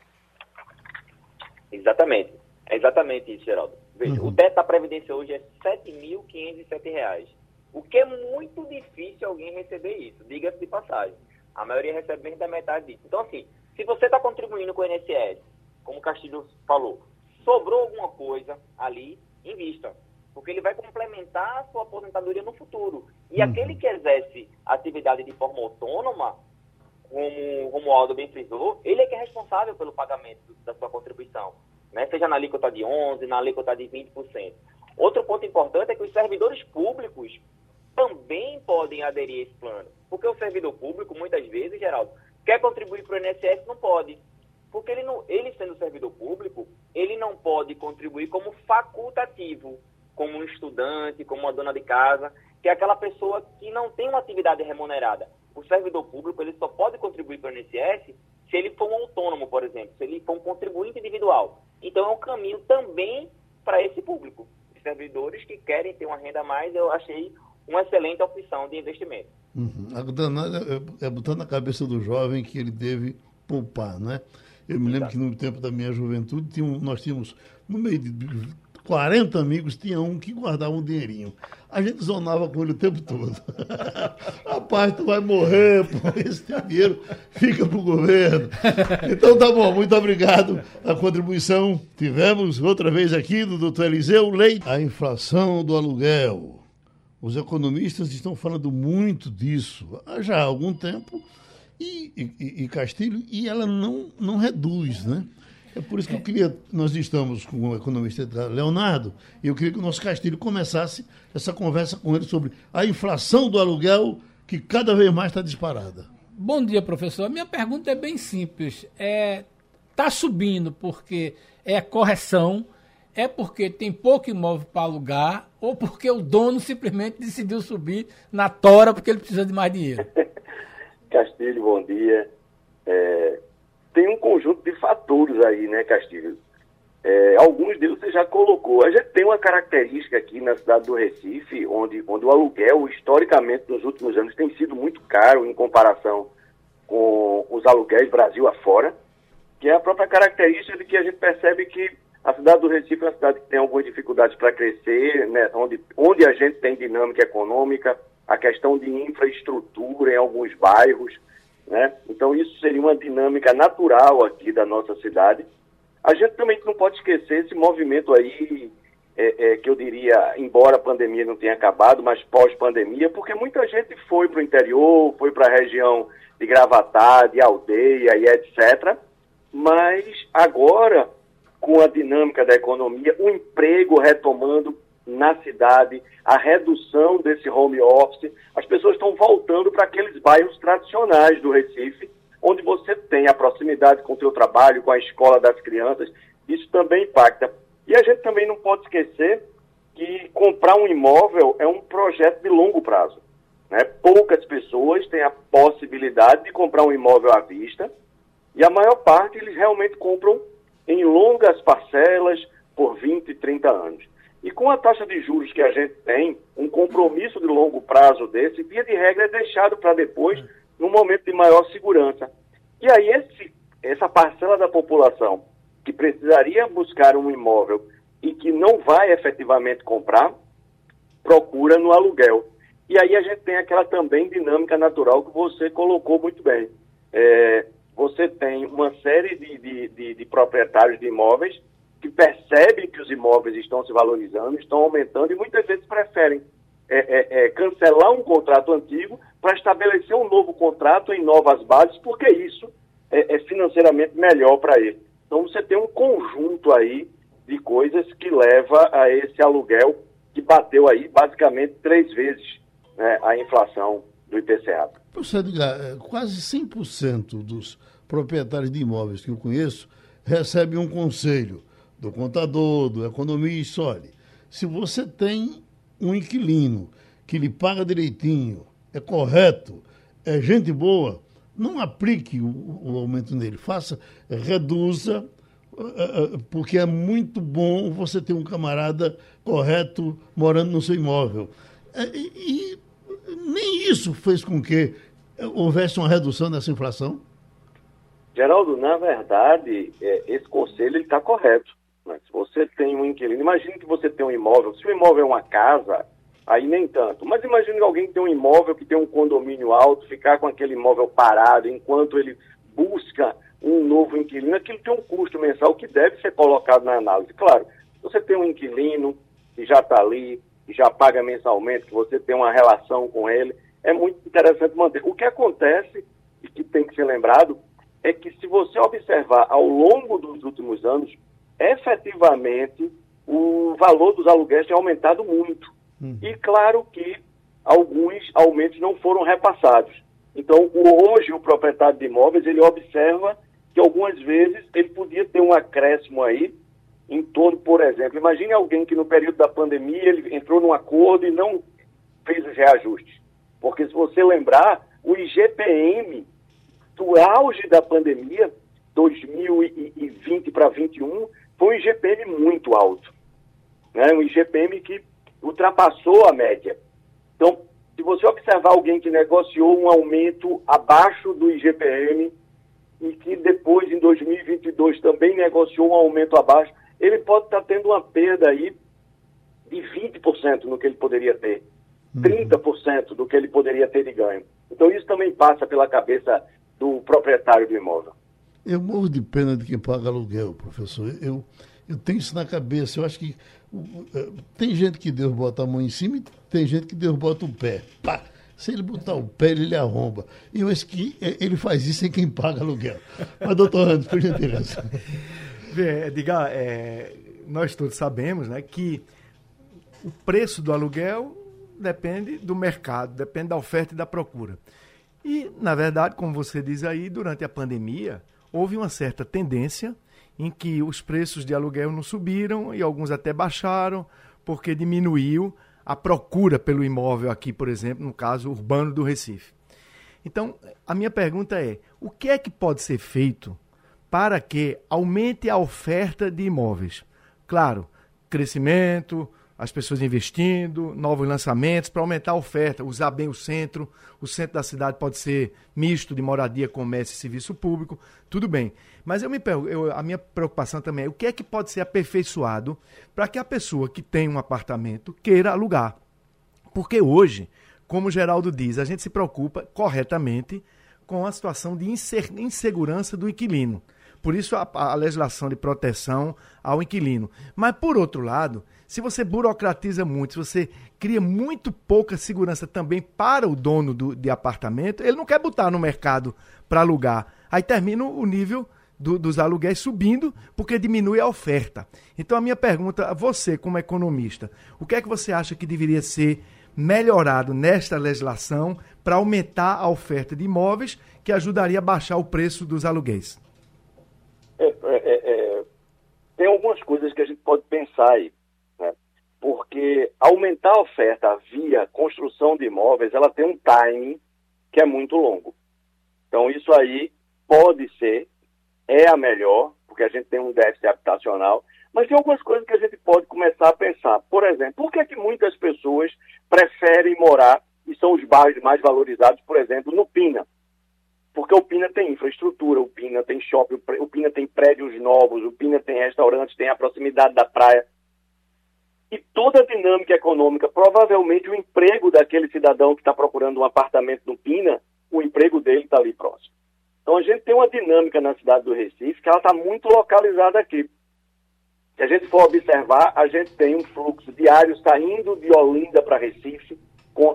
Exatamente. É exatamente isso, Geraldo. Veja, uhum. o teto da Previdência hoje é R$ 7.507. O que é muito difícil alguém receber isso, diga-se de passagem. A maioria recebe menos da metade disso. Então, assim, se você está contribuindo com o INSS, como o Castilho falou, sobrou alguma coisa ali, invista porque ele vai complementar a sua aposentadoria no futuro. E uhum. aquele que exerce atividade de forma autônoma, como o Romualdo bem frisou, ele é que é responsável pelo pagamento da sua contribuição, né? seja na alíquota de 11%, na alíquota de 20%. Outro ponto importante é que os servidores públicos também podem aderir a esse plano, porque o servidor público, muitas vezes, Geraldo, quer contribuir para o INSS, não pode. Porque ele, não, ele sendo servidor público, ele não pode contribuir como facultativo como um estudante, como uma dona de casa, que é aquela pessoa que não tem uma atividade remunerada. O servidor público ele só pode contribuir para o INSS se ele for um autônomo, por exemplo, se ele for um contribuinte individual. Então é um caminho também para esse público. Servidores que querem ter uma renda a mais, eu achei uma excelente opção de investimento. Uhum. É, é botando na cabeça do jovem que ele deve poupar, né? Eu me lembro Exato. que no tempo da minha juventude tinha nós tínhamos, no meio de 40 amigos, tinha um que guardava um dinheirinho. A gente zonava com ele o tempo todo. [LAUGHS] Rapaz, tu vai morrer, pô, esse dinheiro fica pro governo. Então tá bom, muito obrigado. A contribuição tivemos outra vez aqui do doutor Eliseu Leite. A inflação do aluguel. Os economistas estão falando muito disso há já algum tempo. E, e, e Castilho, e ela não, não reduz, né? É por isso que eu queria, nós estamos com o economista Leonardo, e eu queria que o nosso Castilho começasse essa conversa com ele sobre a inflação do aluguel, que cada vez mais está disparada. Bom dia, professor. A minha pergunta é bem simples. Está é, tá subindo porque é correção, é porque tem pouco imóvel para alugar, ou porque o dono simplesmente decidiu subir na tora porque ele precisa de mais dinheiro? [LAUGHS] Castilho, bom dia. É, tem um conjunto de fatores aí, né, Castilho? É, alguns deles você já colocou. A gente tem uma característica aqui na cidade do Recife, onde, onde o aluguel, historicamente, nos últimos anos, tem sido muito caro em comparação com os aluguéis Brasil afora, que é a própria característica de que a gente percebe que a cidade do Recife é uma cidade que tem algumas dificuldades para crescer, né, onde, onde a gente tem dinâmica econômica, a questão de infraestrutura em alguns bairros, né? Então isso seria uma dinâmica natural aqui da nossa cidade. A gente também não pode esquecer esse movimento aí, é, é, que eu diria, embora a pandemia não tenha acabado, mas pós-pandemia, porque muita gente foi para o interior, foi para a região de Gravatar, de aldeia e etc. Mas agora, com a dinâmica da economia, o emprego retomando na cidade, a redução desse home office, as pessoas estão voltando para aqueles bairros tradicionais do Recife, onde você tem a proximidade com o seu trabalho, com a escola das crianças, isso também impacta. E a gente também não pode esquecer que comprar um imóvel é um projeto de longo prazo. Né? Poucas pessoas têm a possibilidade de comprar um imóvel à vista e a maior parte eles realmente compram em longas parcelas por 20, 30 anos. E com a taxa de juros que a gente tem, um compromisso de longo prazo desse, via de regra, é deixado para depois, num momento de maior segurança. E aí, esse, essa parcela da população que precisaria buscar um imóvel e que não vai efetivamente comprar, procura no aluguel. E aí a gente tem aquela também dinâmica natural que você colocou muito bem. É, você tem uma série de, de, de, de proprietários de imóveis que percebem que os imóveis estão se valorizando, estão aumentando e muitas vezes preferem é, é, é, cancelar um contrato antigo para estabelecer um novo contrato em novas bases, porque isso é, é financeiramente melhor para ele. Então você tem um conjunto aí de coisas que leva a esse aluguel que bateu aí basicamente três vezes né, a inflação do IPCA. Professor Edgar, é, quase 100% dos proprietários de imóveis que eu conheço recebem um conselho do contador, do economista, olha, se você tem um inquilino que lhe paga direitinho, é correto, é gente boa, não aplique o, o aumento nele, faça, reduza, eh, eh, porque é muito bom você ter um camarada correto morando no seu imóvel. E nem isso fez com que houvesse uma redução dessa inflação? Geraldo, na verdade, é, esse conselho está correto. Mas se você tem um inquilino, imagine que você tem um imóvel, se o imóvel é uma casa, aí nem tanto. Mas imagine alguém que tem um imóvel, que tem um condomínio alto, ficar com aquele imóvel parado enquanto ele busca um novo inquilino, aquilo tem um custo mensal que deve ser colocado na análise. Claro, você tem um inquilino que já está ali, que já paga mensalmente, que você tem uma relação com ele, é muito interessante manter. O que acontece, e que tem que ser lembrado, é que se você observar ao longo dos últimos anos, efetivamente o valor dos aluguéis tem aumentado muito. Uhum. E claro que alguns aumentos não foram repassados. Então, hoje, o proprietário de imóveis, ele observa que algumas vezes ele podia ter um acréscimo aí em torno, por exemplo, imagine alguém que no período da pandemia ele entrou num acordo e não fez os reajustes. Porque se você lembrar, o IGPM do auge da pandemia, 2020 para 2021, foi um IGPM muito alto. Né? Um IGPM que ultrapassou a média. Então, se você observar alguém que negociou um aumento abaixo do IGPM e que depois, em 2022, também negociou um aumento abaixo, ele pode estar tendo uma perda aí de 20% no que ele poderia ter, 30% uhum. do que ele poderia ter de ganho. Então, isso também passa pela cabeça do proprietário do imóvel. Eu morro de pena de quem paga aluguel, professor. Eu, eu tenho isso na cabeça. Eu acho que uh, tem gente que Deus bota a mão em cima e tem gente que Deus bota o pé. Pá! Se ele botar o pé, ele arromba. E eu acho que é, ele faz isso em quem paga aluguel. Mas, doutor Ramos, por gentileza. [LAUGHS] Diga, é, nós todos sabemos né, que o preço do aluguel depende do mercado, depende da oferta e da procura. E, na verdade, como você diz aí, durante a pandemia, houve uma certa tendência em que os preços de aluguel não subiram e alguns até baixaram, porque diminuiu a procura pelo imóvel aqui, por exemplo, no caso urbano do Recife. Então, a minha pergunta é: o que é que pode ser feito para que aumente a oferta de imóveis? Claro, crescimento, as pessoas investindo, novos lançamentos para aumentar a oferta, usar bem o centro. O centro da cidade pode ser misto de moradia, comércio e serviço público, tudo bem. Mas eu me eu, a minha preocupação também é o que é que pode ser aperfeiçoado para que a pessoa que tem um apartamento queira alugar. Porque hoje, como o Geraldo diz, a gente se preocupa corretamente com a situação de insegurança do inquilino. Por isso a, a legislação de proteção ao inquilino. Mas, por outro lado, se você burocratiza muito, se você cria muito pouca segurança também para o dono do, de apartamento, ele não quer botar no mercado para alugar. Aí termina o nível do, dos aluguéis subindo porque diminui a oferta. Então a minha pergunta a você, como economista, o que é que você acha que deveria ser melhorado nesta legislação para aumentar a oferta de imóveis que ajudaria a baixar o preço dos aluguéis? É, é, é, é, tem algumas coisas que a gente pode pensar aí, né? porque aumentar a oferta via construção de imóveis, ela tem um timing que é muito longo. Então isso aí pode ser, é a melhor, porque a gente tem um déficit habitacional, mas tem algumas coisas que a gente pode começar a pensar. Por exemplo, por que, é que muitas pessoas preferem morar e são os bairros mais valorizados, por exemplo, no Pina? Porque o Pina tem infraestrutura, o Pina tem shopping, o Pina tem prédios novos, o Pina tem restaurantes, tem a proximidade da praia. E toda a dinâmica econômica, provavelmente o emprego daquele cidadão que está procurando um apartamento no Pina, o emprego dele está ali próximo. Então a gente tem uma dinâmica na cidade do Recife que ela está muito localizada aqui. Se a gente for observar, a gente tem um fluxo diário saindo de Olinda para Recife,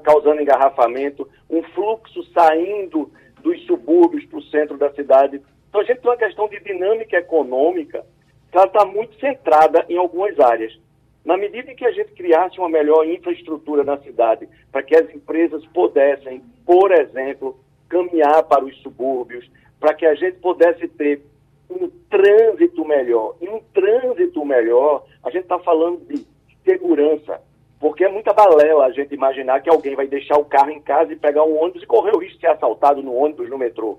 causando engarrafamento, um fluxo saindo dos subúrbios para o centro da cidade. Então a gente tem uma questão de dinâmica econômica que ela está muito centrada em algumas áreas. Na medida em que a gente criasse uma melhor infraestrutura na cidade, para que as empresas pudessem, por exemplo, caminhar para os subúrbios, para que a gente pudesse ter um trânsito melhor. E um trânsito melhor, a gente está falando de segurança. Porque é muita balela a gente imaginar que alguém vai deixar o carro em casa e pegar um ônibus e correr o risco de ser assaltado no ônibus, no metrô.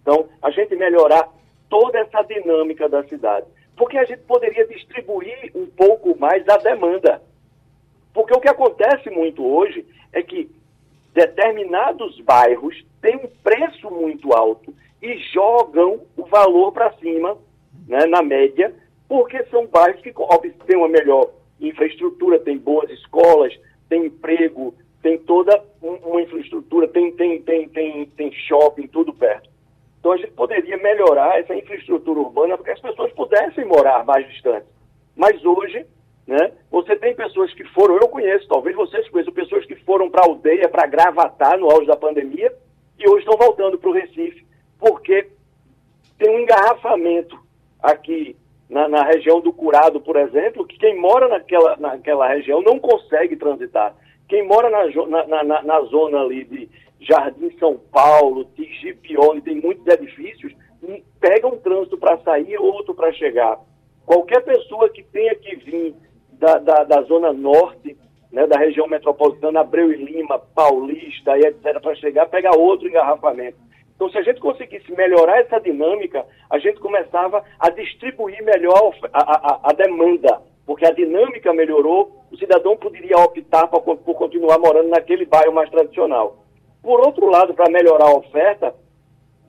Então, a gente melhorar toda essa dinâmica da cidade. Porque a gente poderia distribuir um pouco mais a demanda. Porque o que acontece muito hoje é que determinados bairros têm um preço muito alto e jogam o valor para cima, né, na média, porque são bairros que têm uma melhor infraestrutura, tem boas escolas, tem emprego, tem toda uma infraestrutura, tem, tem, tem, tem, tem shopping, tudo perto. Então a gente poderia melhorar essa infraestrutura urbana para que as pessoas pudessem morar mais distantes. Mas hoje, né, você tem pessoas que foram, eu conheço, talvez vocês conheçam, pessoas que foram para a aldeia, para gravatar no auge da pandemia, e hoje estão voltando para o Recife, porque tem um engarrafamento aqui na, na, região do Curado, por exemplo, que quem mora naquela, naquela região não consegue transitar. Quem mora na, na, na, na zona ali de Jardim São Paulo, Tigipione, tem muitos edifícios, pega um trânsito para sair, outro para chegar. Qualquer pessoa que tenha que vir da, da, da zona norte, né, da região metropolitana, Abreu e Lima, Paulista e etc., para chegar, pega outro engarrafamento. Então, se a gente conseguisse melhorar essa dinâmica, a gente começava a distribuir melhor a, a, a demanda, porque a dinâmica melhorou, o cidadão poderia optar por, por continuar morando naquele bairro mais tradicional. Por outro lado, para melhorar a oferta,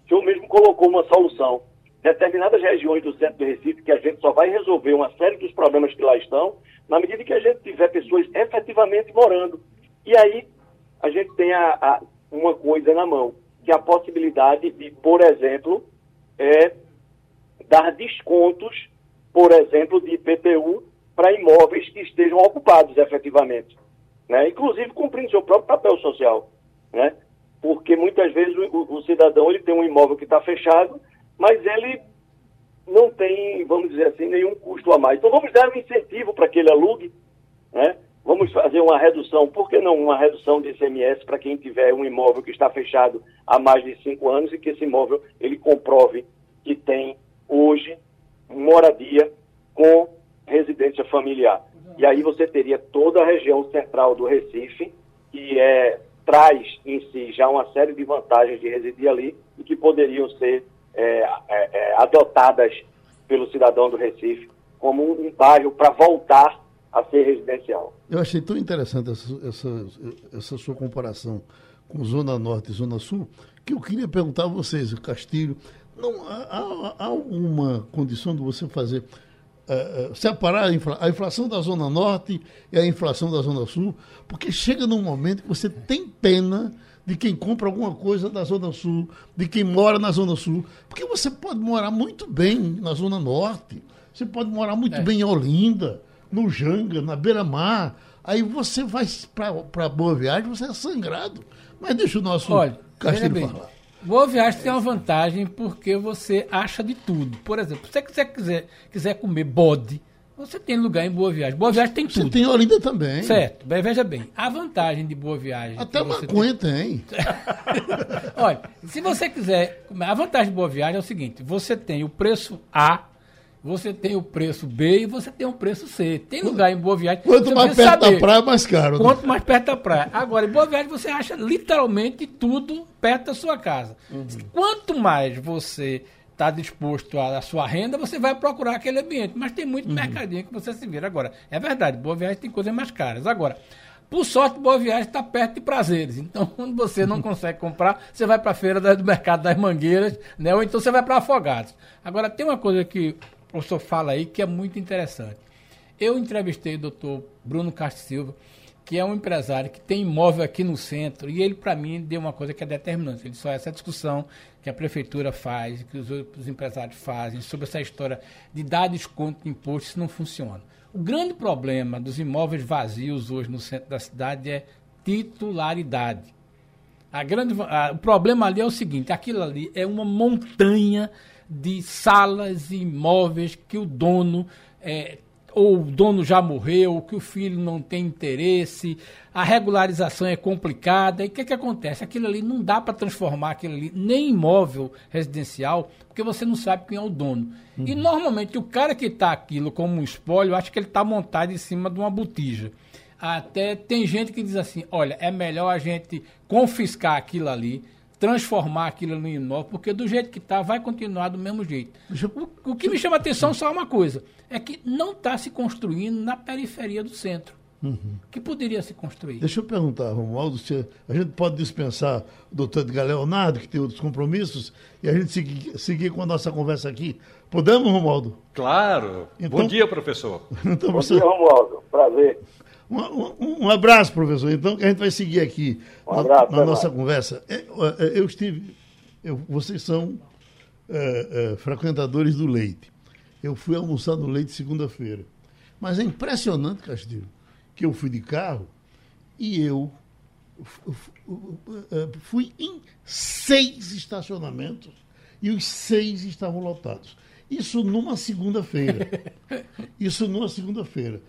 o senhor mesmo colocou uma solução. Determinadas regiões do centro do Recife, que a gente só vai resolver uma série dos problemas que lá estão, na medida que a gente tiver pessoas efetivamente morando. E aí, a gente tem a, a, uma coisa na mão que a possibilidade de, por exemplo, é, dar descontos, por exemplo, de IPTU para imóveis que estejam ocupados efetivamente. Né? Inclusive cumprindo seu próprio papel social. Né? Porque muitas vezes o, o cidadão ele tem um imóvel que está fechado, mas ele não tem, vamos dizer assim, nenhum custo a mais. Então vamos dar um incentivo para que ele alugue, né? Vamos fazer uma redução, por que não uma redução de ICMS para quem tiver um imóvel que está fechado há mais de cinco anos e que esse imóvel ele comprove que tem hoje moradia com residência familiar. E aí você teria toda a região central do Recife, que é, traz em si já uma série de vantagens de residir ali e que poderiam ser é, é, é adotadas pelo cidadão do Recife como um bairro para voltar a ser residencial. Eu achei tão interessante essa, essa, essa sua comparação com Zona Norte e Zona Sul, que eu queria perguntar a vocês, o Castilho, não há, há, há alguma condição de você fazer uh, separar a, infla, a, inflação da Zona Norte e a inflação da Zona Sul, porque chega num momento que você tem pena de quem compra alguma coisa da Zona Sul, de quem mora na Zona Sul, porque você pode morar muito bem na Zona Norte, você pode morar muito é. bem em Olinda, no Janga, na Beira-Mar, aí você vai para Boa Viagem, você é sangrado. Mas deixa o nosso Olha, Castilho falar. Boa Viagem tem uma vantagem porque você acha de tudo. Por exemplo, se você quiser, quiser comer bode, você tem lugar em Boa Viagem. Boa Viagem tem tudo. Você tem Olinda também. Certo. Bem, veja bem, a vantagem de Boa Viagem... Até maconha tem. tem. [LAUGHS] Olha, se você quiser... A vantagem de Boa Viagem é o seguinte, você tem o preço A você tem o preço B e você tem o preço C. Tem lugar em Boa Viagem. Quanto mais perto saber. da praia, mais caro. Né? Quanto mais perto da praia. Agora, em Boa Viagem você acha literalmente tudo perto da sua casa. Uhum. Quanto mais você está disposto à sua renda, você vai procurar aquele ambiente. Mas tem muito uhum. mercadinho que você se vira. Agora, é verdade, Boa Viagem tem coisas mais caras. Agora, por sorte, Boa Viagem está perto de prazeres. Então, [LAUGHS] quando você não [LAUGHS] consegue comprar, você vai para a feira do mercado das mangueiras, né? ou então você vai para Afogados. Agora, tem uma coisa que o professor fala aí que é muito interessante. Eu entrevistei o doutor Bruno Castro Silva, que é um empresário que tem imóvel aqui no centro, e ele, para mim, deu uma coisa que é determinante. Ele só essa discussão que a prefeitura faz, que os outros empresários fazem, sobre essa história de dar desconto de imposto, isso não funciona. O grande problema dos imóveis vazios hoje no centro da cidade é titularidade. A grande, a, o problema ali é o seguinte: aquilo ali é uma montanha de salas e imóveis que o dono é, ou o dono já morreu, que o filho não tem interesse, a regularização é complicada. E o que, que acontece? Aquilo ali não dá para transformar aquilo ali nem imóvel residencial, porque você não sabe quem é o dono. Uhum. E normalmente o cara que está aquilo como um espólio, acho que ele está montado em cima de uma botija. Até tem gente que diz assim: olha, é melhor a gente confiscar aquilo ali transformar aquilo no imóvel, porque do jeito que está, vai continuar do mesmo jeito. O, o que me chama a atenção só uma coisa, é que não está se construindo na periferia do centro. Uhum. Que poderia se construir. Deixa eu perguntar, Romualdo, se a gente pode dispensar o doutor Edgar Leonardo, que tem outros compromissos, e a gente seguir, seguir com a nossa conversa aqui. Podemos, Romualdo? Claro. [LAUGHS] Então, Bom dia, professor. Então, Bom dia, Romualdo. Prazer. Um, um, um, abraço, professor. Então, que a gente vai seguir aqui um abraço, na, na nossa conversa. É, é, eu estive. Eu, vocês são é, é, frequentadores do leite. Eu fui almoçar no leite segunda-feira. Mas é impressionante, Castilho, que eu fui de carro e eu é, fui em seis estacionamentos e os seis estavam lotados. Isso numa segunda-feira. [LAUGHS] Isso numa segunda-feira.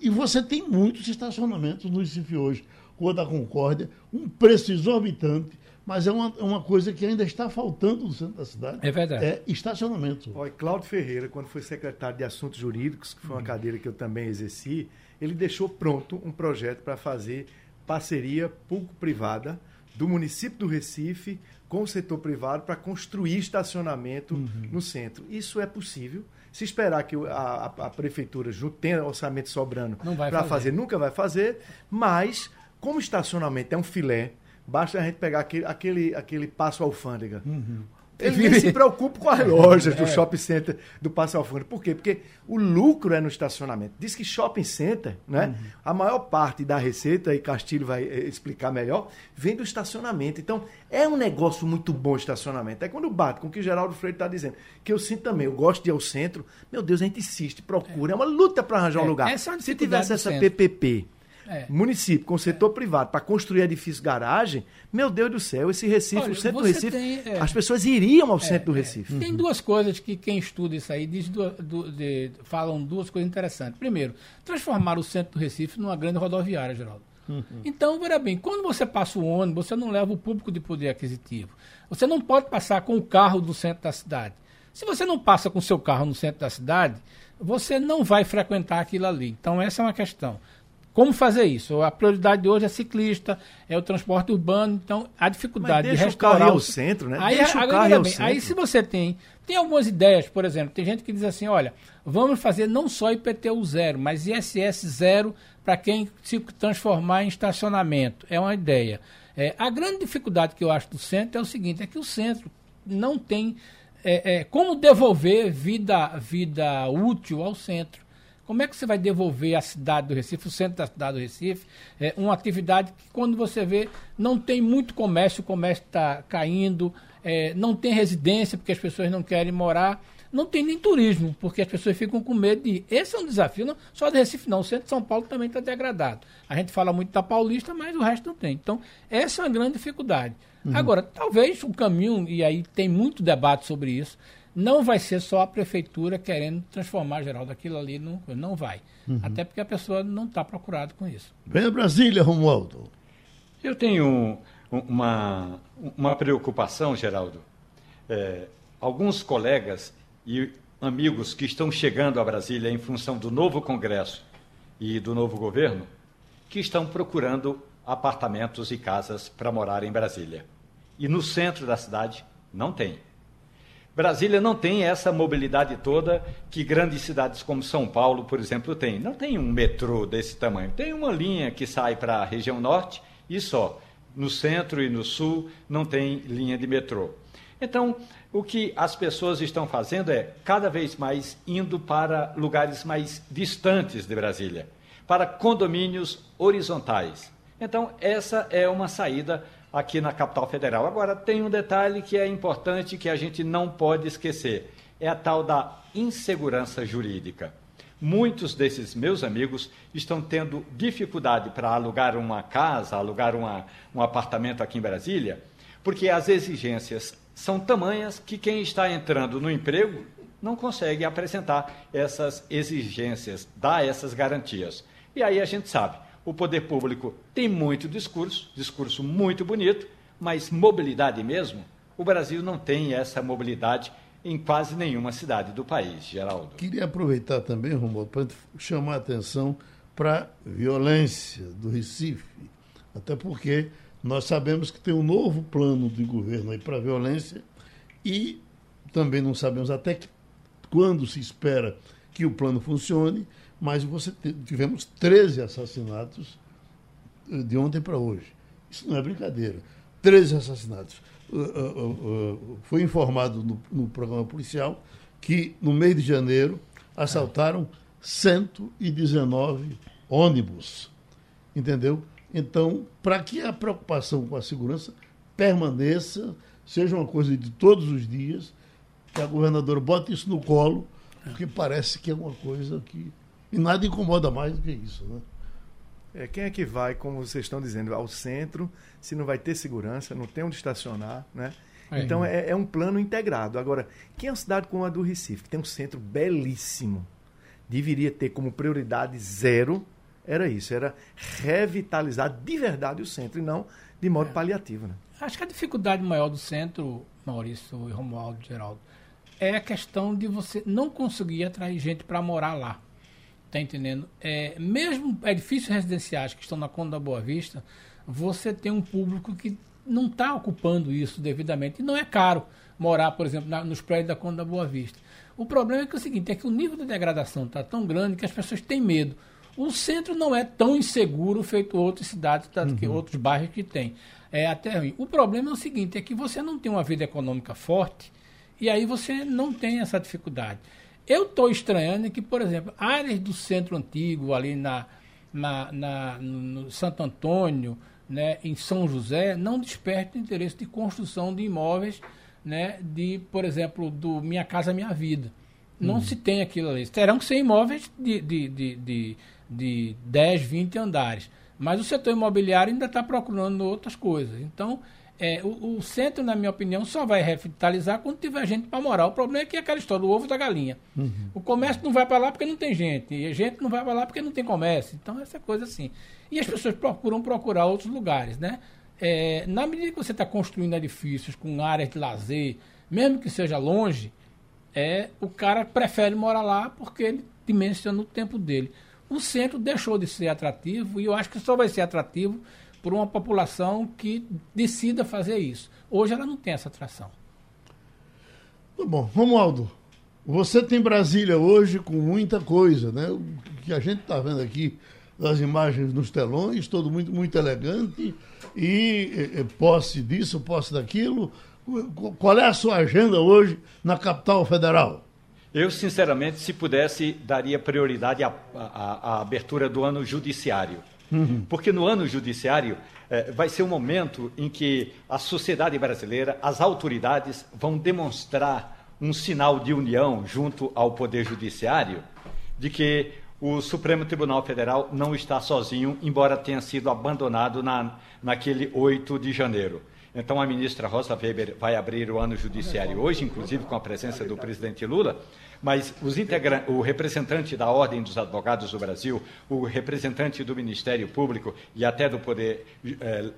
E você tem muitos estacionamentos no Recife hoje. Rua da Concórdia, um preço exorbitante, mas é uma, é uma coisa que ainda está faltando no centro da cidade. É verdade. É estacionamento. Olha, Cláudio Ferreira, quando foi secretário de Assuntos Jurídicos, que foi uma cadeira que eu também exerci, ele deixou pronto um projeto para fazer parceria público-privada do município do Recife com o setor privado para construir estacionamento uhum. no centro. Isso é possível. Se esperar que a, a, a prefeitura tenha orçamento sobrando para fazer. fazer, nunca vai fazer. Mas, como estacionamento é um filé, basta a gente pegar aquele, aquele, aquele passo alfândega. Uhum. Ele se preocupa com as lojas do é. shopping center do Passo Alfândega. Por quê? Porque o lucro é no estacionamento. Diz que shopping center, né? Uhum. A maior parte da receita, e Castilho vai eh, explicar melhor, vem do estacionamento. Então, é um negócio muito bom o estacionamento. É quando bate com o que o Geraldo Freire está dizendo. Que eu sinto também, eu gosto de ir ao centro. Meu Deus, a gente insiste, procura. É, uma luta para arranjar é, um lugar. Se tivesse essa PPP é. município com setor é. privado para construir edifício garagem, meu Deus do céu, esse Recife, Olha, o centro do Recife, tem, é, as pessoas iriam ao é, centro do é. Recife. Tem duas coisas que quem estuda isso aí diz do, do, de, falam duas coisas interessantes. Primeiro, transformar o centro do Recife numa grande rodoviária, Geraldo. Uhum. Então, veja bem, quando você passa o ônibus, você não leva o público de poder aquisitivo. Você não pode passar com o carro do centro da cidade. Se você não passa com o seu carro no centro da cidade, você não vai frequentar aquilo ali. Então, essa é uma questão como fazer isso? A prioridade de hoje é ciclista, é o transporte urbano, então a dificuldade de restaurar o restaurar ao centro, né? Aí, deixa agora, carro bem, centro. aí se você tem, tem algumas ideias, por exemplo, tem gente que diz assim, olha, vamos fazer não só IPTU zero, mas ISS zero para quem se transformar em estacionamento. É uma ideia. É, a grande dificuldade que eu acho do centro é o seguinte, é que o centro não tem é, é, como devolver vida, vida útil ao centro. Como é que você vai devolver a cidade do Recife, o centro da cidade do Recife, é, uma atividade que, quando você vê, não tem muito comércio, o comércio está caindo, é, não tem residência, porque as pessoas não querem morar, não tem nem turismo, porque as pessoas ficam com medo de ir. Esse é um desafio, não só do Recife, não. O centro de São Paulo também está degradado. A gente fala muito da Paulista, mas o resto não tem. Então, essa é uma grande dificuldade. Agora, talvez o caminho, e aí tem muito debate sobre isso, não vai ser só a prefeitura querendo transformar geral daquilo ali, não, não vai. Até porque a pessoa não está procurada com isso. Vem a Brasília, Romualdo. Eu tenho um- uma, uma preocupação, Geraldo. É, alguns colegas e amigos que estão chegando a Brasília em função do novo Congresso e do novo governo, que estão procurando apartamentos e casas para morar em Brasília. E no centro da cidade não tem. Brasília não tem essa mobilidade toda que grandes cidades como São Paulo, por exemplo, têm. Não tem um metrô desse tamanho. Tem uma linha que sai para a região norte e só. No centro e no sul não tem linha de metrô. Então, o que as pessoas estão fazendo é cada vez mais indo para lugares mais distantes de Brasília, para condomínios horizontais. Então, essa é uma saída aqui na capital federal. Agora, tem um detalhe que é importante que a gente não pode esquecer: é a tal da insegurança jurídica. Muitos desses meus amigos estão tendo dificuldade para alugar uma casa, alugar uma, um apartamento aqui em Brasília, porque as exigências são tamanhas que quem está entrando no emprego não consegue apresentar essas exigências, dar essas garantias. E aí a gente sabe, o poder público tem muito discurso, discurso muito bonito, mas mobilidade mesmo, o Brasil não tem essa mobilidade em quase nenhuma cidade do país, Geraldo. Queria aproveitar também, Romualdo, para chamar a atenção para a violência do Recife. Até porque nós sabemos que tem um novo plano de governo aí para a violência e também não sabemos até que, quando se espera que o plano funcione, mas você tivemos 13 assassinatos eh, de ontem para hoje. Isso não é brincadeira. 13 assassinatos. Uh, uh, uh, foi informado no, no programa policial que no mês de janeiro assaltaram 119 ônibus. Entendeu? Então, para que a preocupação com a segurança permaneça, seja uma coisa de todos os dias, que a governadora bote isso no colo, porque parece que é uma coisa que. E nada incomoda mais do que isso. Né? É, quem é que vai, como vocês estão dizendo, ao centro, se não vai ter segurança, não tem onde estacionar, né? É. Então é, é um plano integrado. Agora, quem é uma cidade como a do Recife, que tem um centro belíssimo, deveria ter como prioridade zero, era isso, era revitalizar de verdade o centro e não de modo paliativo, né? Acho que a dificuldade maior do centro, Maurício e Romualdo Geraldo, é a questão de você não conseguir atrair gente para morar lá. Tá entendendo? É, mesmo edifícios residenciais que estão na Conta da Boa Vista, você tem um público que não está ocupando isso devidamente. E não é caro morar, por exemplo, na- nos prédios da Conta da Boa Vista. O problema é que é o seguinte, é que o nível de degradação está tão grande que as pessoas têm medo. O centro não é tão inseguro feito outras cidades, tá, que outros bairros que tem. É até ruim. O problema é o seguinte, é que você não tem uma vida econômica forte e aí você não tem essa dificuldade. Eu estou estranhando que, por exemplo, áreas do centro antigo, ali na, na, na- no Santo Antônio, né, em São José, não despertam interesse de construção de imóveis, né, de, por exemplo, do Minha Casa Minha Vida. Não se tem aquilo ali. Terão que ser imóveis de, de, de, de, de 10, 20 andares. Mas o setor imobiliário ainda está procurando outras coisas. Então, é, o, o centro, na minha opinião, só vai revitalizar quando tiver gente para morar. O problema é que é aquela história do ovo da galinha. O comércio não vai para lá porque não tem gente. E a gente não vai para lá porque não tem comércio. Então, essa coisa assim. E as pessoas procuram procurar outros lugares, né? É, na medida que você está construindo edifícios com áreas de lazer, mesmo que seja longe, é, o cara prefere morar lá porque ele dimensiona o tempo dele. o centro deixou de ser atrativo e eu acho que só vai ser atrativo por uma população que decida fazer isso. Hoje ela não tem essa atração. Tá bom. Romualdo, você tem Brasília hoje com muita coisa, né? O que a gente está vendo aqui das imagens nos telões, todo muito, muito elegante, e é, posse disso, posse daquilo. Qual é a sua agenda hoje na capital federal? Eu, sinceramente, se pudesse, daria prioridade à, à, à abertura do ano judiciário. Uhum. Porque no ano judiciário eh, vai ser um momento em que a sociedade brasileira, as autoridades vão demonstrar um sinal de união junto ao Poder Judiciário de que o Supremo Tribunal Federal não está sozinho, embora tenha sido abandonado na, naquele 8 de janeiro. Então, a ministra Rosa Weber vai abrir o ano judiciário hoje, inclusive com a presença do presidente Lula, mas o representante da Ordem dos Advogados do Brasil, o representante do Ministério Público e até do Poder eh,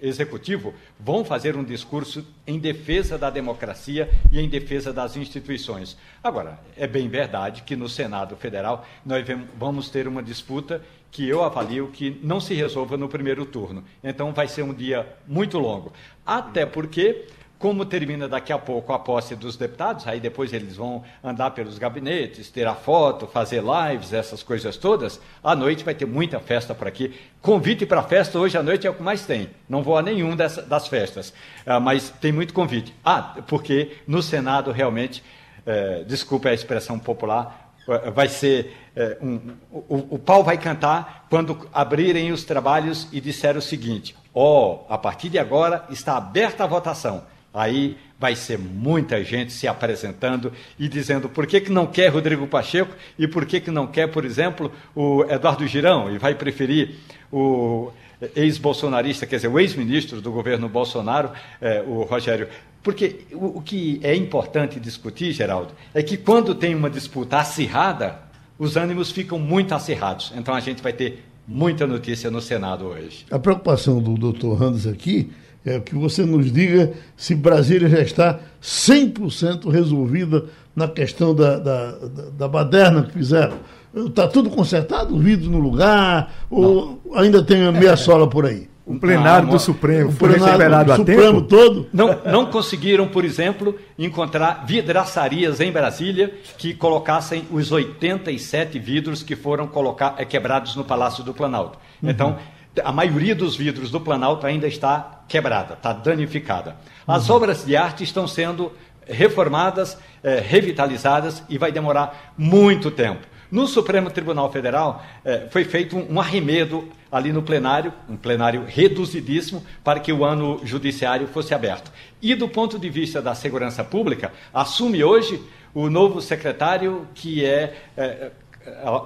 executivo vão fazer um discurso em defesa da democracia e em defesa das instituições. Agora, é bem verdade que no Senado Federal nós vamos ter uma disputa que eu avalio que não se resolva no primeiro turno. Então vai ser um dia muito longo. Até porque como termina daqui a pouco a posse dos deputados, aí depois eles vão andar pelos gabinetes, ter a foto, fazer lives, essas coisas todas. À noite vai ter muita festa por aqui. Convite para festa hoje à noite é o que mais tem. Não vou a nenhum dessa, das festas, ah, mas tem muito convite. Ah, porque no Senado realmente, é, desculpe a expressão popular, eh, vai ser é, um, o, o pau vai cantar quando abrirem os trabalhos e disser o seguinte: ó, oh, a partir de agora está aberta a votação. Aí vai ser muita gente se apresentando e dizendo por que, que não quer Rodrigo Pacheco e por que, que não quer, por exemplo, o Eduardo Girão e vai preferir o ex-bolsonarista, quer dizer, o ex-ministro do governo Bolsonaro, é, o Rogério. Porque o, o que é importante discutir, Geraldo, é que quando tem uma disputa acirrada, os ânimos ficam muito acirrados. Então a gente vai ter muita notícia no Senado hoje. A preocupação do doutor Randes aqui é que você nos diga se Brasília já está 100% resolvida na questão da, da, da, da baderna que fizeram. Está tudo consertado, o vidro no lugar, ou ainda tem a meia sola por aí? O plenário do Supremo foi recuperado a Supremo tempo? todo? Não, não conseguiram, por exemplo, encontrar vidraçarias em Brasília que colocassem os 87 vidros que foram colocar, é, quebrados no Palácio do Planalto. Uhum. A maioria dos vidros do Planalto ainda está quebrada, está danificada. As uhum. obras de arte estão sendo reformadas, eh, revitalizadas e vai demorar muito tempo. No Supremo Tribunal Federal eh, foi feito um, um, arremedo ali no plenário, um plenário reduzidíssimo, para que o ano judiciário fosse aberto. E do ponto de vista da segurança pública, assume hoje o novo secretário que é eh,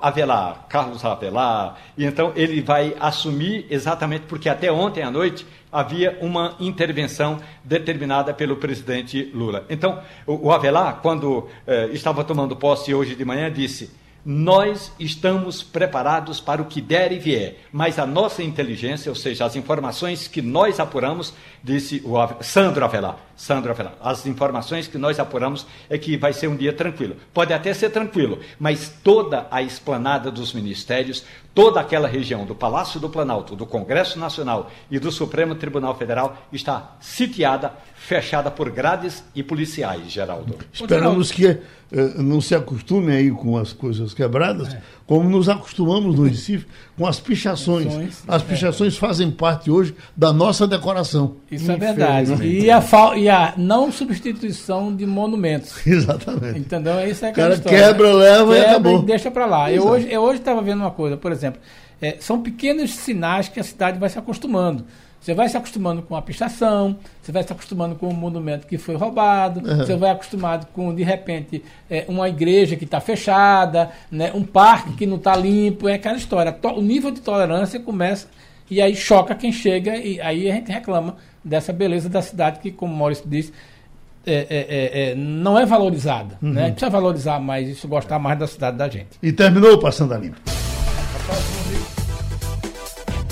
Avelar, Carlos Avelar, e então ele vai assumir exatamente porque até ontem à noite havia uma intervenção determinada pelo presidente Lula. Então, o Avelar, quando eh, estava tomando posse hoje de manhã, disse: nós estamos preparados para o que der e vier, mas a nossa inteligência, ou seja, as informações que nós apuramos, disse o Sandro Avelar, Sandro Avelar, as informações que nós apuramos é que vai ser um dia tranquilo. Pode até ser tranquilo, mas toda a esplanada dos ministérios, toda aquela região do Palácio do Planalto, do Congresso Nacional e do Supremo Tribunal Federal está sitiada, fechada por grades e policiais, Geraldo. Esperamos que eh, não se acostumem aí com as coisas quebradas, é. como nos acostumamos no Recife com as pichações. As pichações é. fazem parte hoje da nossa decoração. Isso é verdade. E a, e a não substituição de monumentos. [LAUGHS] Exatamente. Entendeu? Isso é o cara história. quebra, leva quebra e acabou. E deixa para lá. Eu hoje eu hoje estava vendo uma coisa, por exemplo, é, são pequenos sinais que a cidade vai se acostumando. Você vai se acostumando com a pichação, você vai se acostumando com o monumento que foi roubado, uhum. você vai acostumado com, de repente, é, uma igreja que está fechada, né, um parque que não está limpo, é aquela história. O nível de tolerância começa e aí choca quem chega e aí a gente reclama dessa beleza da cidade que, como o Maurício disse, é, é, é, é, não é valorizada. Uhum. Né? A gente precisa valorizar mais isso, gostar mais da cidade da gente. E terminou Passando a Limpo.